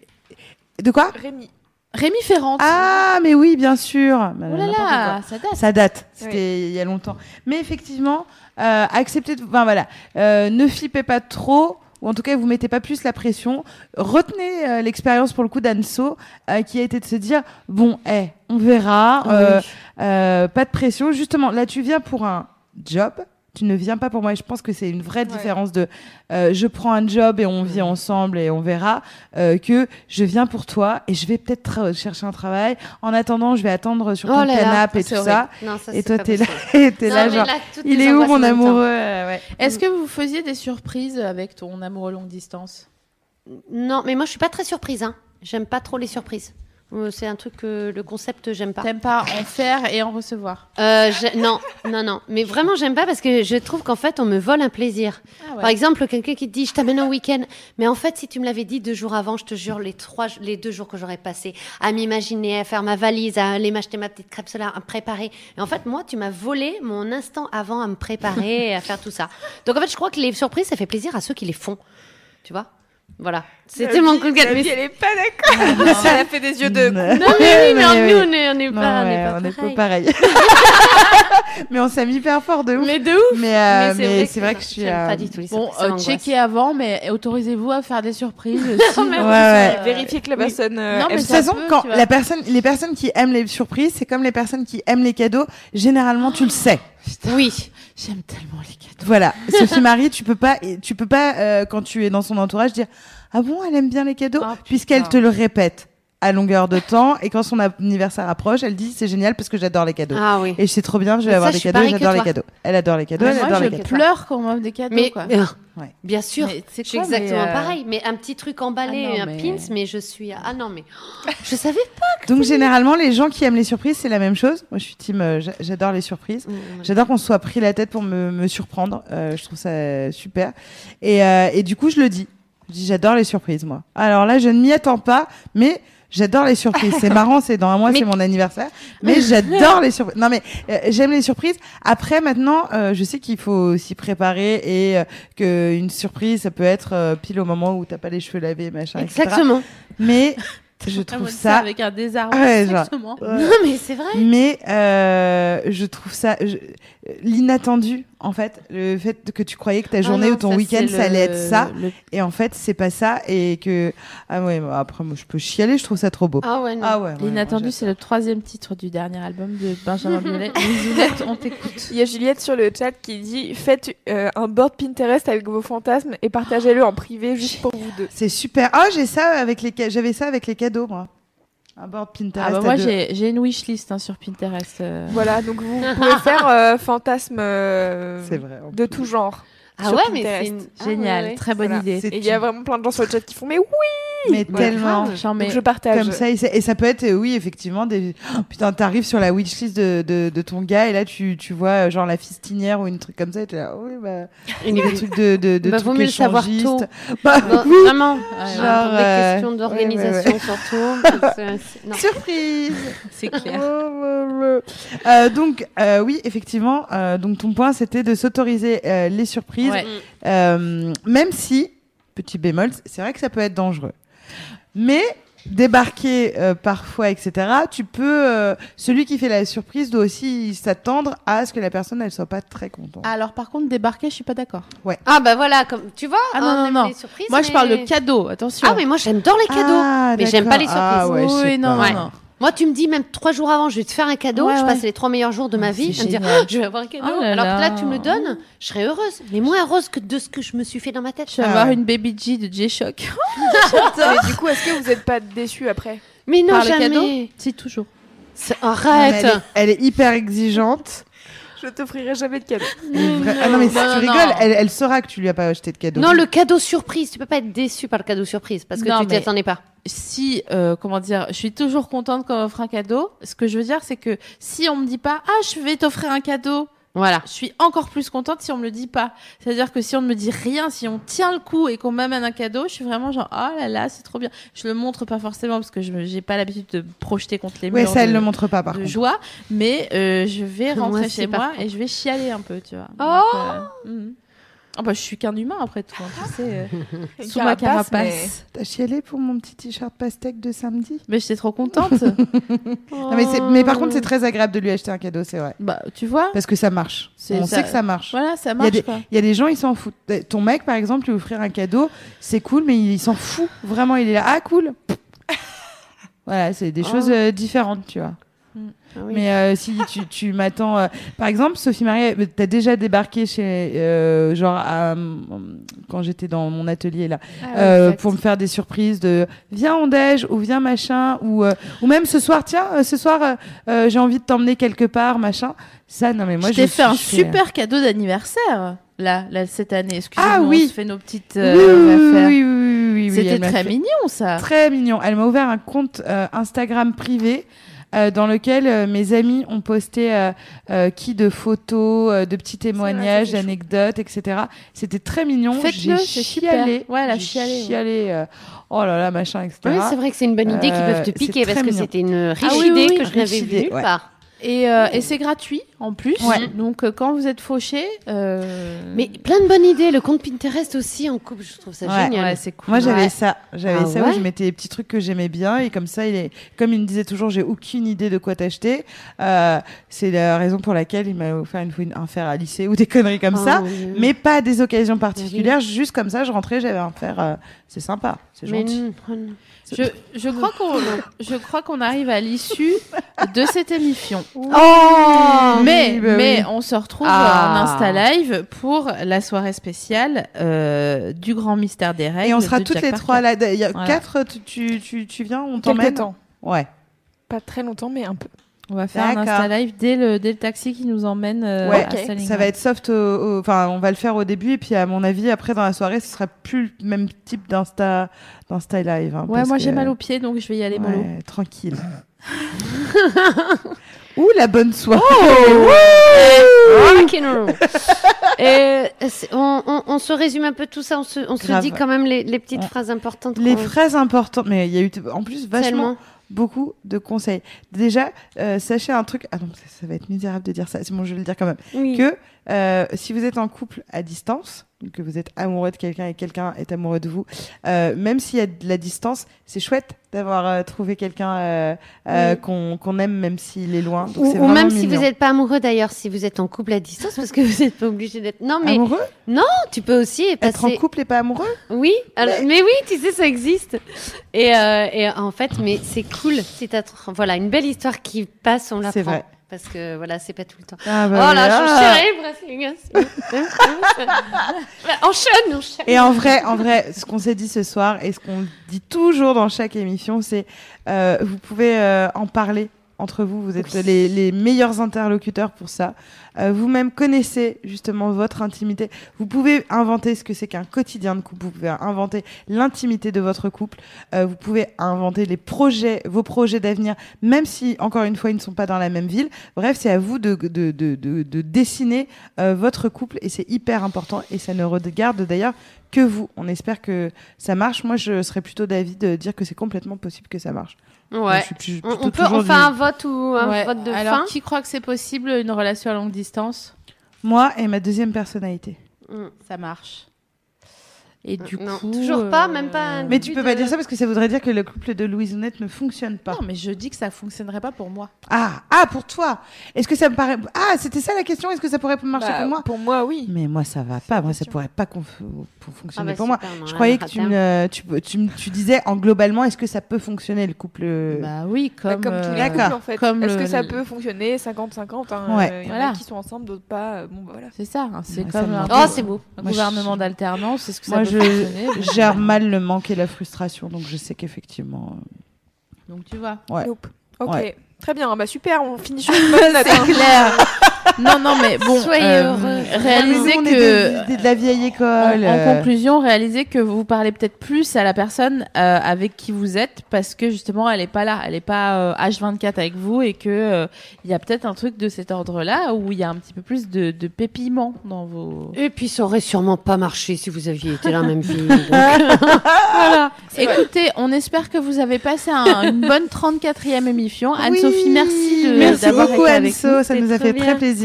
B: De quoi?
C: Rémi.
A: Rémi Ferrand.
B: Ah, mais oui, bien sûr.
A: Oh là là, ça date.
B: Ça date, c'était il y a longtemps. Mais effectivement, euh, acceptez, de- enfin voilà, euh, ne flippez pas trop, ou en tout cas vous mettez pas plus la pression. Retenez euh, l'expérience pour le coup d'Anso, euh, qui a été de se dire bon, eh, on verra, euh, euh, pas de pression. Justement, là tu viens pour un job. Tu ne viens pas pour moi. Et je pense que c'est une vraie différence de euh, je prends un job et on vit ensemble et on verra euh, que je viens pour toi et je vais peut-être chercher un travail. En attendant, je vais attendre sur
D: Oh
B: ton
D: là,
B: canapé et tout
A: horrible.
B: ça.
D: Non, ça,
B: Et toi, t'es là, et
D: Non,
B: là, genre,
D: là,
B: il est où mon amoureux? euh, ouais.
A: Est-ce que vous faisiez des surprises avec ton amoureux longue distance?
D: Non, mais moi je suis pas très surprise. Hein. J'aime pas trop les surprises. Euh, C'est un truc que le concept j'aime pas.
A: T'aimes pas en faire et en recevoir
D: Euh, je- non, non, non. Mais vraiment, j'aime pas parce que je trouve qu'en fait, on me vole un plaisir.
A: Ah ouais.
D: Par exemple, quelqu'un qui te dit, je t'amène un week-end. Mais en fait, si tu me l'avais dit deux jours avant, je te jure, les trois, les deux jours que j'aurais passé à m'imaginer, à faire ma valise, à aller m'acheter ma petite crêpe solaire, à me préparer. Et en fait, moi, tu m'as volé mon instant avant à me préparer et à faire tout ça. Donc en fait, je crois que les surprises, ça fait plaisir à ceux qui les font. Tu vois? Voilà, c'était mon coup de gueule. Mais
C: elle est pas d'accord. Elle a fait des yeux de.
B: Non,
D: Non, mais oui, mais nous, on est, on est
B: Non,
D: pas, on
B: ouais,
D: est pas
B: on est
D: pareil.
B: pas pareil. mais on s'aime hyper fort de ouf.
A: Mais de ouf.
B: Mais, euh,
D: Mais
B: c'est vrai que je suis. euh,
D: pas du tout les
A: Bon, euh, checkez avant, mais autorisez-vous à faire des surprises. si,
B: Ouais, ouais.
A: euh,
C: Vérifier que la
A: oui.
C: personne. euh,
A: Non,
B: De
A: mais
B: toute
A: ça
B: façon, quand la personne, les personnes qui aiment les surprises, c'est comme les personnes qui aiment les cadeaux. Généralement, tu le sais.
D: Oui.
A: J'aime tellement les cadeaux.
B: Voilà. Sophie Marie, tu peux pas, tu peux pas euh, quand tu es dans son entourage dire ah bon, elle aime bien les cadeaux,
A: Ah,
B: puisqu'elle te le répète à longueur de temps et quand son anniversaire approche, elle dit c'est génial parce que j'adore les cadeaux.
D: Ah oui.
B: Et je sais trop bien, je vais
D: Mais
B: avoir
D: ça,
B: des
D: je
B: cadeaux, j'adore les cadeaux. Elle adore les cadeaux, elle
A: moi,
B: adore
A: je
B: les cadeaux.
A: pleure quand on m'offre des cadeaux.
D: Mais
A: quoi.
D: euh,
B: Ouais.
D: bien sûr,
A: c'est
D: je suis exactement
A: euh,
D: pareil. Mais un petit truc emballé,
A: Ah non,
D: un
A: mais-
D: pins, mais je suis ah non mais je savais
B: Donc généralement, les gens qui aiment les surprises, c'est la même chose. Moi, je suis team, euh, j'a- j'adore les surprises.
D: pas.
B: J'adore qu'on se soit pris la tête pour me, me surprendre. Euh, je trouve ça super. Et, euh, et du coup, je le dis. Je dis, j'adore les surprises, moi. Alors là, je ne m'y attends pas, mais j'adore les surprises. C'est marrant, c'est dans un mois,
D: Mais-
B: c'est mon anniversaire. Mais j'adore les surprises. Non, mais euh, j'aime les surprises. Après, maintenant, euh, je sais qu'il faut s'y préparer et euh, qu'une surprise, ça peut être pile au moment où t'as pas les cheveux lavés, machin, etc.
D: Exactement.
B: Mais je
A: Ah,
B: trouve ça
A: avec un désarroi.
B: Ouais, genre.
A: exactement.
D: Non mais c'est vrai.
B: mais euh, je trouve ça je- l'inattendu en fait le fait que tu croyais que ta
A: Ah
B: journée
A: non,
B: ou ton week-end ça allait
A: le-
B: être ça
A: le-
B: et en fait c'est pas ça et que ah ouais bah, après moi je peux chialer je trouve ça trop beau
D: Ah ouais non.
B: ah ouais, ouais,
A: L'inattendu, c'est le troisième titre du dernier album de Benjamin Biolay. On t'écoute.
C: Il y a Juliette sur le chat qui dit Faites euh, un board Pinterest avec vos fantasmes et partagez-le en privé juste pour vous deux.
B: c'est super ah j'ai ça avec les j'avais ça avec les moi un board Pinterest
A: Ah bah moi, j'ai j'ai une wishlist hein, sur Pinterest. euh.
C: Voilà, donc vous pouvez faire euh, fantasmes euh,
B: c'est vrai en
C: de
B: plus.
C: tout genre.
D: Ah ouais mais c'est une... ah
A: Génial,
D: ouais.
A: très bonne
C: Voilà.
A: idée.
C: Et il y a vraiment plein de gens sur le chat qui font Mais oui
B: mais
D: Ouais,
B: tellement
C: Donc je partage.
B: Comme ça, et ça, et ça peut être, euh, oui, effectivement, des... Oh, putain, t'arrives sur la wishlist de, de, de ton gars et là, tu, tu vois, euh, genre, la fistinière ou une truc comme ça et tu es là, oui, bah,
D: Une
B: des trucs de, de, de
D: Bah, vaut
B: trucs
D: mieux le savoir
B: échangistes.
D: tôt.
B: Bah,
D: Non,
B: oui.
D: Vraiment,
A: Ouais,
D: genre,
B: genre,
D: des
B: euh,
D: questions
B: ouais,
D: d'organisation
B: ouais,
D: surtout.
B: Surprise!
A: c'est clair.
B: Euh, donc, euh, oui, effectivement, euh, donc ton point, c'était de s'autoriser euh, les surprises,
A: Ouais.
B: euh, même si, petit bémol, c'est vrai que ça peut être dangereux. Mais débarquer euh, parfois, etc., tu peux, euh, celui qui fait la surprise doit aussi s'attendre à ce que la personne, elle soit pas très contente.
A: Alors, par contre, débarquer, je suis pas d'accord.
D: Ah bah voilà, comme tu vois.
A: Ah non,
D: on
A: non, non.
D: les surprises,
A: Moi, je parle de cadeaux, attention.
D: Ah mais moi j'adore les cadeaux.
B: Ah,
D: mais j'aime pas les
B: d'accord. Ah,
D: surprises.
B: ouais,
A: oui, non, non.
D: Moi, tu me dis même trois jours avant, je vais te faire un cadeau.
A: Ouais,
D: je
A: ouais.
D: passe les trois meilleurs jours de ma
A: Ah,
D: vie à me dire. Ah, je vais avoir un cadeau.
A: Oh là
D: Alors que là,
A: là.
D: tu me le donnes, je serais heureuse. Mais moins heureuse que de ce que je me suis fait dans ma tête.
A: Je vais
B: Ah
A: avoir une Baby G de J-Shock.
C: Mais du coup, est-ce que vous n'êtes pas déçus après
D: Mais non,
A: Par le
D: jamais.
A: cadeau Si, toujours.
D: C'est-
B: Non, mais
D: Arrête.
B: Elle est, elle est hyper exigeante.
C: Je t'offrirai jamais de cadeau.
B: Vra- ah non, mais si
A: non,
B: tu
A: non,
B: rigoles,
A: non.
B: elle, elle saura que tu lui as pas acheté de cadeau.
D: Non, le cadeau surprise. Tu peux pas être déçu par le cadeau surprise parce que
A: Non,
D: tu t'y
A: mais-
D: attendais pas.
A: Si, euh, comment dire, je suis toujours contente quand on m'offre un cadeau. Ce que je veux dire, c'est que si on me dit pas, ah, je vais t'offrir un cadeau,
D: Voilà.
A: je suis encore plus contente si on me le dit pas. C'est-à-dire que si on ne me dit rien, si on tient le coup et qu'on m'amène un cadeau, je suis vraiment genre, oh là là, c'est trop bien. Je le montre pas forcément parce que je j'ai pas l'habitude de me projeter contre les
B: Ouais,
A: murs
B: ça, elle
A: de,
B: le montre pas, par
A: de
B: contre.
A: joie, mais euh, je vais rentrer chez moi et je vais chialer un peu, tu vois.
D: Oh
A: Donc, euh, mhm. Ah bah, je suis qu'un humain après tout, hein, tu sais, euh, sous ma
C: carapace.
B: T'as chialé pour mon petit t-shirt pastèque de samedi?
A: Mais j'étais trop contente.
B: non, mais, par contre, c'est très agréable de lui acheter un cadeau, c'est vrai.
A: bah, tu vois,
B: Parce que ça marche. On
A: ça-
B: sait que ça marche.
A: voilà, ça
B: Il y a
A: marche
B: des-
A: quoi.
B: Il y a des gens, ils s'en foutent. Euh, Ton mec, par exemple, lui offrir un cadeau, c'est cool, mais il s'en fout. Vraiment, il est là. Ah, cool. voilà, c'est des
D: Oh.
B: choses euh, différentes, tu vois.
D: Ah oui.
B: Mais euh, si tu, tu m'attends. euh, Par exemple, Sophie Marie, euh, t'as déjà débarqué chez. euh, genre, à, euh, quand j'étais dans mon atelier là,
A: Ah
B: euh, pour me faire des surprises de viens on déj ou viens machin ou euh, ou même ce soir tiens ce soir j'ai envie de t'emmener quelque part machin ça non mais moi
A: je t'ai fait un super cadeau d'anniversaire là, là cette année. Excusez-moi,
B: Ah oui.
A: on se fait nos petites
B: oui,
A: euh,
B: oui,
A: affaires.
B: oui, oui, oui, oui, oui,
A: C'était très
B: fait-
A: mignon ça.
B: très mignon elle m'a ouvert un compte euh, Instagram privé euh, dans lequel euh, mes amis ont posté euh, euh, qui de photos, euh, de petits témoignages, d'anecdotes, etc. C'était très mignon.
A: Faites-le, c'est
B: chialé.
A: Ouais, elle a
B: J'ai
A: chialé, ouais.
B: chialé, euh, oh là là, machin, etc.
D: Oui, c'est vrai que c'est une bonne idée qu'ils peuvent te piquer parce que c'était une riche
A: Ah oui,
D: idée
A: oui,
D: que je n'avais vue nulle
B: ouais.
D: part.
A: Et, euh, et c'est gratuit. en plus.
B: Ouais.
A: Donc euh, quand vous êtes fauché, euh,
D: Mais plein de bonnes idées. Le compte Pinterest aussi en couple, je trouve ça
B: Ouais,
D: génial.
A: ouais, c'est cool.
B: Moi, j'avais
A: Ouais.
B: ça. J'avais
D: Ah
B: ça où je mettais des petits trucs que j'aimais bien et comme ça, il est, comme il me disait toujours, j'ai aucune idée de quoi t'acheter. Euh, c'est la raison pour laquelle il m'a offert une fois une- un fer à lycée ou des conneries comme
D: Oh,
B: ça. Mais pas à des occasions particulières, juste comme ça, je rentrais, j'avais un fer. euh, c'est sympa, c'est gentil.
A: Je, je crois qu'on je crois qu'on arrive à l'issue de cette émission.
D: Oh
A: mais
B: oui, bah
A: mais
B: oui.
A: on se retrouve
D: Ah.
A: en Insta Live pour la soirée spéciale euh, du grand mystère des règles.
B: Et on sera toutes
A: Jack
B: les
A: Parker.
B: trois là. Il y a
A: Voilà.
B: quatre, tu, tu, tu, tu viens, on
C: Quelque
B: t'emmène
C: temps.
B: Ouais.
C: Pas très longtemps, mais un peu.
A: On va faire un. Insta Live dès le dès le taxi qui nous emmène euh,
B: Ouais,
A: à
C: ok.
A: Stalingrad.
B: Ça va être soft, enfin, on va le faire au début et puis à mon avis, après dans la soirée, ce sera plus le même type d'insta, d'insta live. hein,
A: Ouais,
B: parce
A: moi j'ai mal aux pieds donc je vais y aller mollo.
B: Ouais, tranquille. Ouh, la bonne soirée.
D: Rock'n'roll. Et c'est- on, on- on se résume un peu tout ça. On se, on se
B: Grave.
D: dit quand même les, les petites phrases importantes.
B: Les phrases importantes, mais il y a eu en plus vachement
D: Tellement.
B: Beaucoup de conseils. Déjà, euh, sachez un truc. Ah non, ça, ça va être misérable de dire ça. C'est bon, je vais le dire quand même.
D: Oui.
B: Que euh, si vous êtes en couple à distance, que vous êtes amoureux de quelqu'un et quelqu'un est amoureux de vous, euh, même s'il y a de la distance, c'est chouette d'avoir euh, trouvé quelqu'un euh,
D: Oui.
B: qu'on aime même s'il est loin. Donc
D: Ou, même si vous n'êtes pas amoureux d'ailleurs, si vous êtes en couple à distance, parce que vous n'êtes pas obligé d'être. Non, mais
B: amoureux,
D: tu peux aussi
B: être en
D: passer.
B: couple et pas amoureux?
D: Oui, alors- mais oui, tu sais, ça existe. Et, et en fait, mais c'est cool. Si voilà une belle histoire qui passe, on la
B: C'est vrai.
D: Parce que voilà, c'est pas tout le temps.
B: Ah,
D: Oh
B: bah
D: là,
B: voilà.
D: je suis. Bah, enchaîne, enchaîne.
B: Et en vrai, en vrai, ce qu'on s'est dit ce soir et ce qu'on dit toujours dans chaque émission, c'est euh, vous pouvez euh, en parler entre vous. Vous êtes les, les meilleurs interlocuteurs pour ça. Euh, Vous-même connaissez justement votre intimité. Vous pouvez inventer ce que c'est qu'un quotidien de couple. Vous pouvez inventer l'intimité de votre couple. Euh, vous pouvez inventer les projets, vos projets d'avenir, même si encore une fois ils ne sont pas dans la même ville. Bref, c'est à vous de, de, de, de, de dessiner euh, votre couple et c'est hyper important et ça ne regarde d'ailleurs que vous. On espère que ça marche. Moi, je serais plutôt d'avis de dire que c'est complètement possible que ça marche.
D: Ouais.
B: Je suis plus-
D: On, peut on fait
B: du-
D: un vote ou un
A: Ouais.
D: vote de
A: Alors
D: fin
A: qui croit que c'est possible une relation à longue distance?
B: Moi et ma deuxième personnalité.
D: Mm.
A: Ça marche. Et du
D: Non,
A: coup,
D: toujours pas,
A: euh,
D: même pas un-
B: Mais tu peux pas
D: de-
B: dire ça parce que ça voudrait dire que le couple de Louise Honnête ne fonctionne pas.
A: Non, mais je dis que ça fonctionnerait pas pour moi.
B: Ah, ah, pour toi. Est-ce que ça me paraît Ah, c'était ça la question. Est-ce que ça pourrait marcher
C: Bah,
B: pour moi?
C: Pour moi, oui.
B: Mais moi, ça va pas. Moi, ça pourrait pas conf- pour fonctionner
D: Ah bah
B: pour moi.
D: non,
B: Je croyais que tu, me, tu, tu, me- tu disais en globalement, est-ce que ça peut fonctionner le couple
A: Bah oui,
C: Bah,
A: comme,
C: Comme, tous les
A: euh,
C: couples, en fait.
A: comme
C: Est-ce
A: le-
C: que ça peut fonctionner 50-50 hein,
B: Ouais.
C: euh, Il y en
A: Voilà.
C: a qui sont ensemble, d'autres pas. euh, Bon, bah voilà.
A: C'est ça, hein, c'est comme.
D: Oh, c'est beau.
A: un gouvernement d'alternance. Est-ce que ça
B: je gère mal le manque et la frustration, donc je sais qu'effectivement.
A: Donc tu vois.
B: Ouais.
C: Nope. Ok.
B: Ouais.
C: Très bien. Bah super. On finit sur une bonne note. hein.
A: clair. Non, non, mais bon.
D: Soyez
A: euh,
D: heureux.
A: Réalisez
B: on est
A: que.
B: des- des- de la vieille école.
A: en
B: euh,
A: conclusion, réalisez que vous parlez peut-être plus à la personne euh, avec qui vous êtes parce que justement elle est pas là, elle est pas euh, H24 avec vous et que euh, il y a peut-être un truc de cet ordre-là où il y a un petit peu plus de, de pépiment dans vos.
D: Et puis ça aurait sûrement pas marché si vous aviez été la même fille. donc. voilà.
A: Écoutez, on espère que vous avez passé un- une bonne 34e émission.
B: oui.
A: Anne-Sophie, merci de
B: Merci beaucoup
A: été avec
B: Anso,
A: nous.
B: ça nous a fait
D: bien.
B: très plaisir.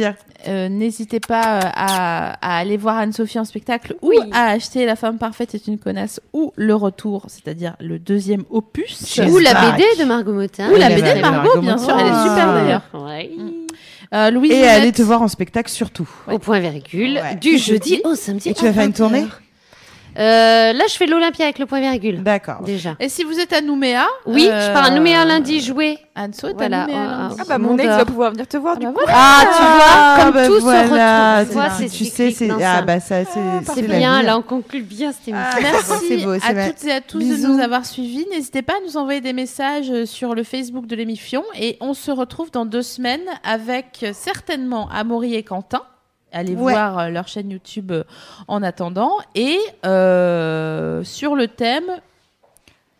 A: Euh, N'hésitez pas euh, à, à aller voir Anne-Sophie en spectacle ou
D: Oui.
A: à acheter La femme parfaite est une connasse ou Le Retour, c'est-à-dire le deuxième opus.
D: Ou la. BD de Margot Motin.
A: Ou la BD
B: la
A: de
B: BD de
A: Margot, bien sûr, elle est super
B: Motin.
A: d'ailleurs.
D: Ouais.
A: Euh, Louise
B: Et aller te voir en spectacle surtout.
D: Au point virgule.
B: Ouais.
D: Du jeudi au samedi.
B: Et tu vas faire une
D: 20
B: tournée?
D: Euh, Là, je fais l'Olympia avec le point virgule.
B: D'accord.
D: Déjà.
A: Et si vous êtes à Nouméa
D: Oui,
A: euh,
D: je pars à Nouméa lundi jouer.
A: Anso est
D: Voilà,
A: à Nouméa
D: euh,
A: lundi.
C: Ah bah mon ex va pouvoir venir te voir
A: Ah
C: du
A: bah
C: coup.
A: voilà.
D: Ah, tu vois, comme
B: bah
D: tout
B: voilà,
D: se retrouve. Tu
B: sais, c'est ah bah ça c'est la
D: bien, là, on conclut bien cette émission.
B: Ah,
A: Merci
B: c'est beau,
A: à toutes et à tous de
B: Bisous.
A: nous avoir suivis. N'hésitez pas à nous envoyer des messages euh, sur le Facebook de l'émission. Et on se retrouve dans deux semaines avec euh, certainement Amaury et Quentin. Allez
B: Ouais.
A: voir euh, leur chaîne YouTube euh, en attendant. Et euh, sur le thème,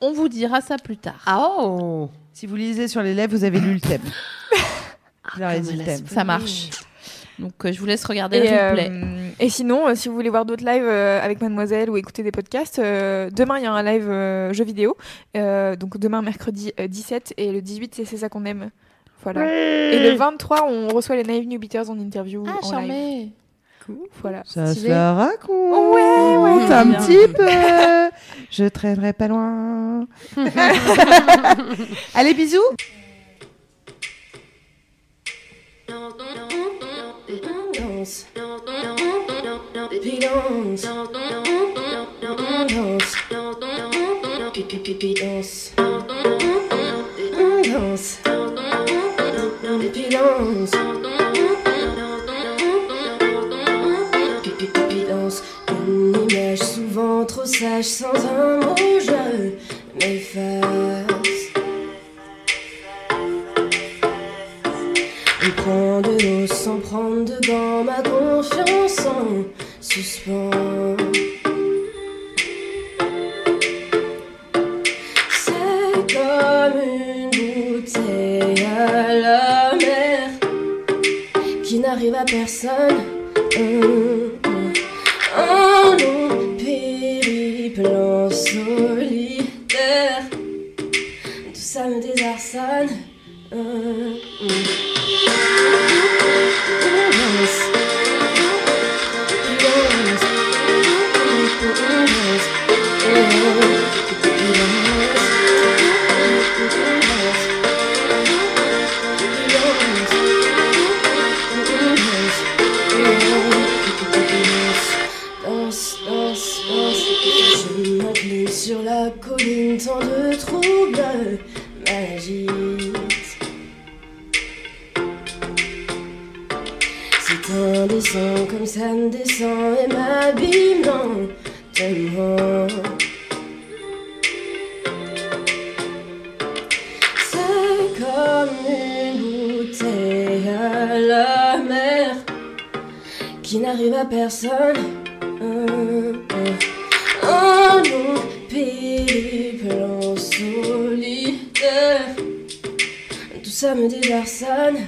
A: on vous dira ça plus tard.
D: Ah oh
B: Si vous lisez sur les lèvres, vous avez lu le thème.
D: Comme
B: dit le thème.
A: Ça marche. Donc euh, je vous laisse regarder
C: Et,
A: le replay.
C: euh, et sinon, euh, si vous voulez voir d'autres lives euh, avec Mademoiselle ou écouter des podcasts, euh, demain il y a un live euh, jeu vidéo. Euh, donc demain mercredi euh, 17 et le 18 c'est c'est ça qu'on aime. Voilà. Et le 23, on reçoit les Naive New Beaters en interview
A: Ah,
C: en live.
A: charmé.
C: Voilà.
B: Ça se la raconte.
C: Ouais, ouais.
B: Un
A: Bien.
B: petit peu. Je traînerai pas loin. Allez, bisous.
F: Une image souvent trop sage sans un mot, je m'efface. On prend de l'eau sans prendre de gants, ma confiance en suspens. C'est comme une à personne. Hum, hum. Un long périple en solitaire. Tout ça me désarçonne. Troubles m'agitent. C'est indécent comme ça me descend et m'abîme lentement. C'est comme une bouteille à la mer qui n'arrive à personne. Un, long Ça me désarçonne.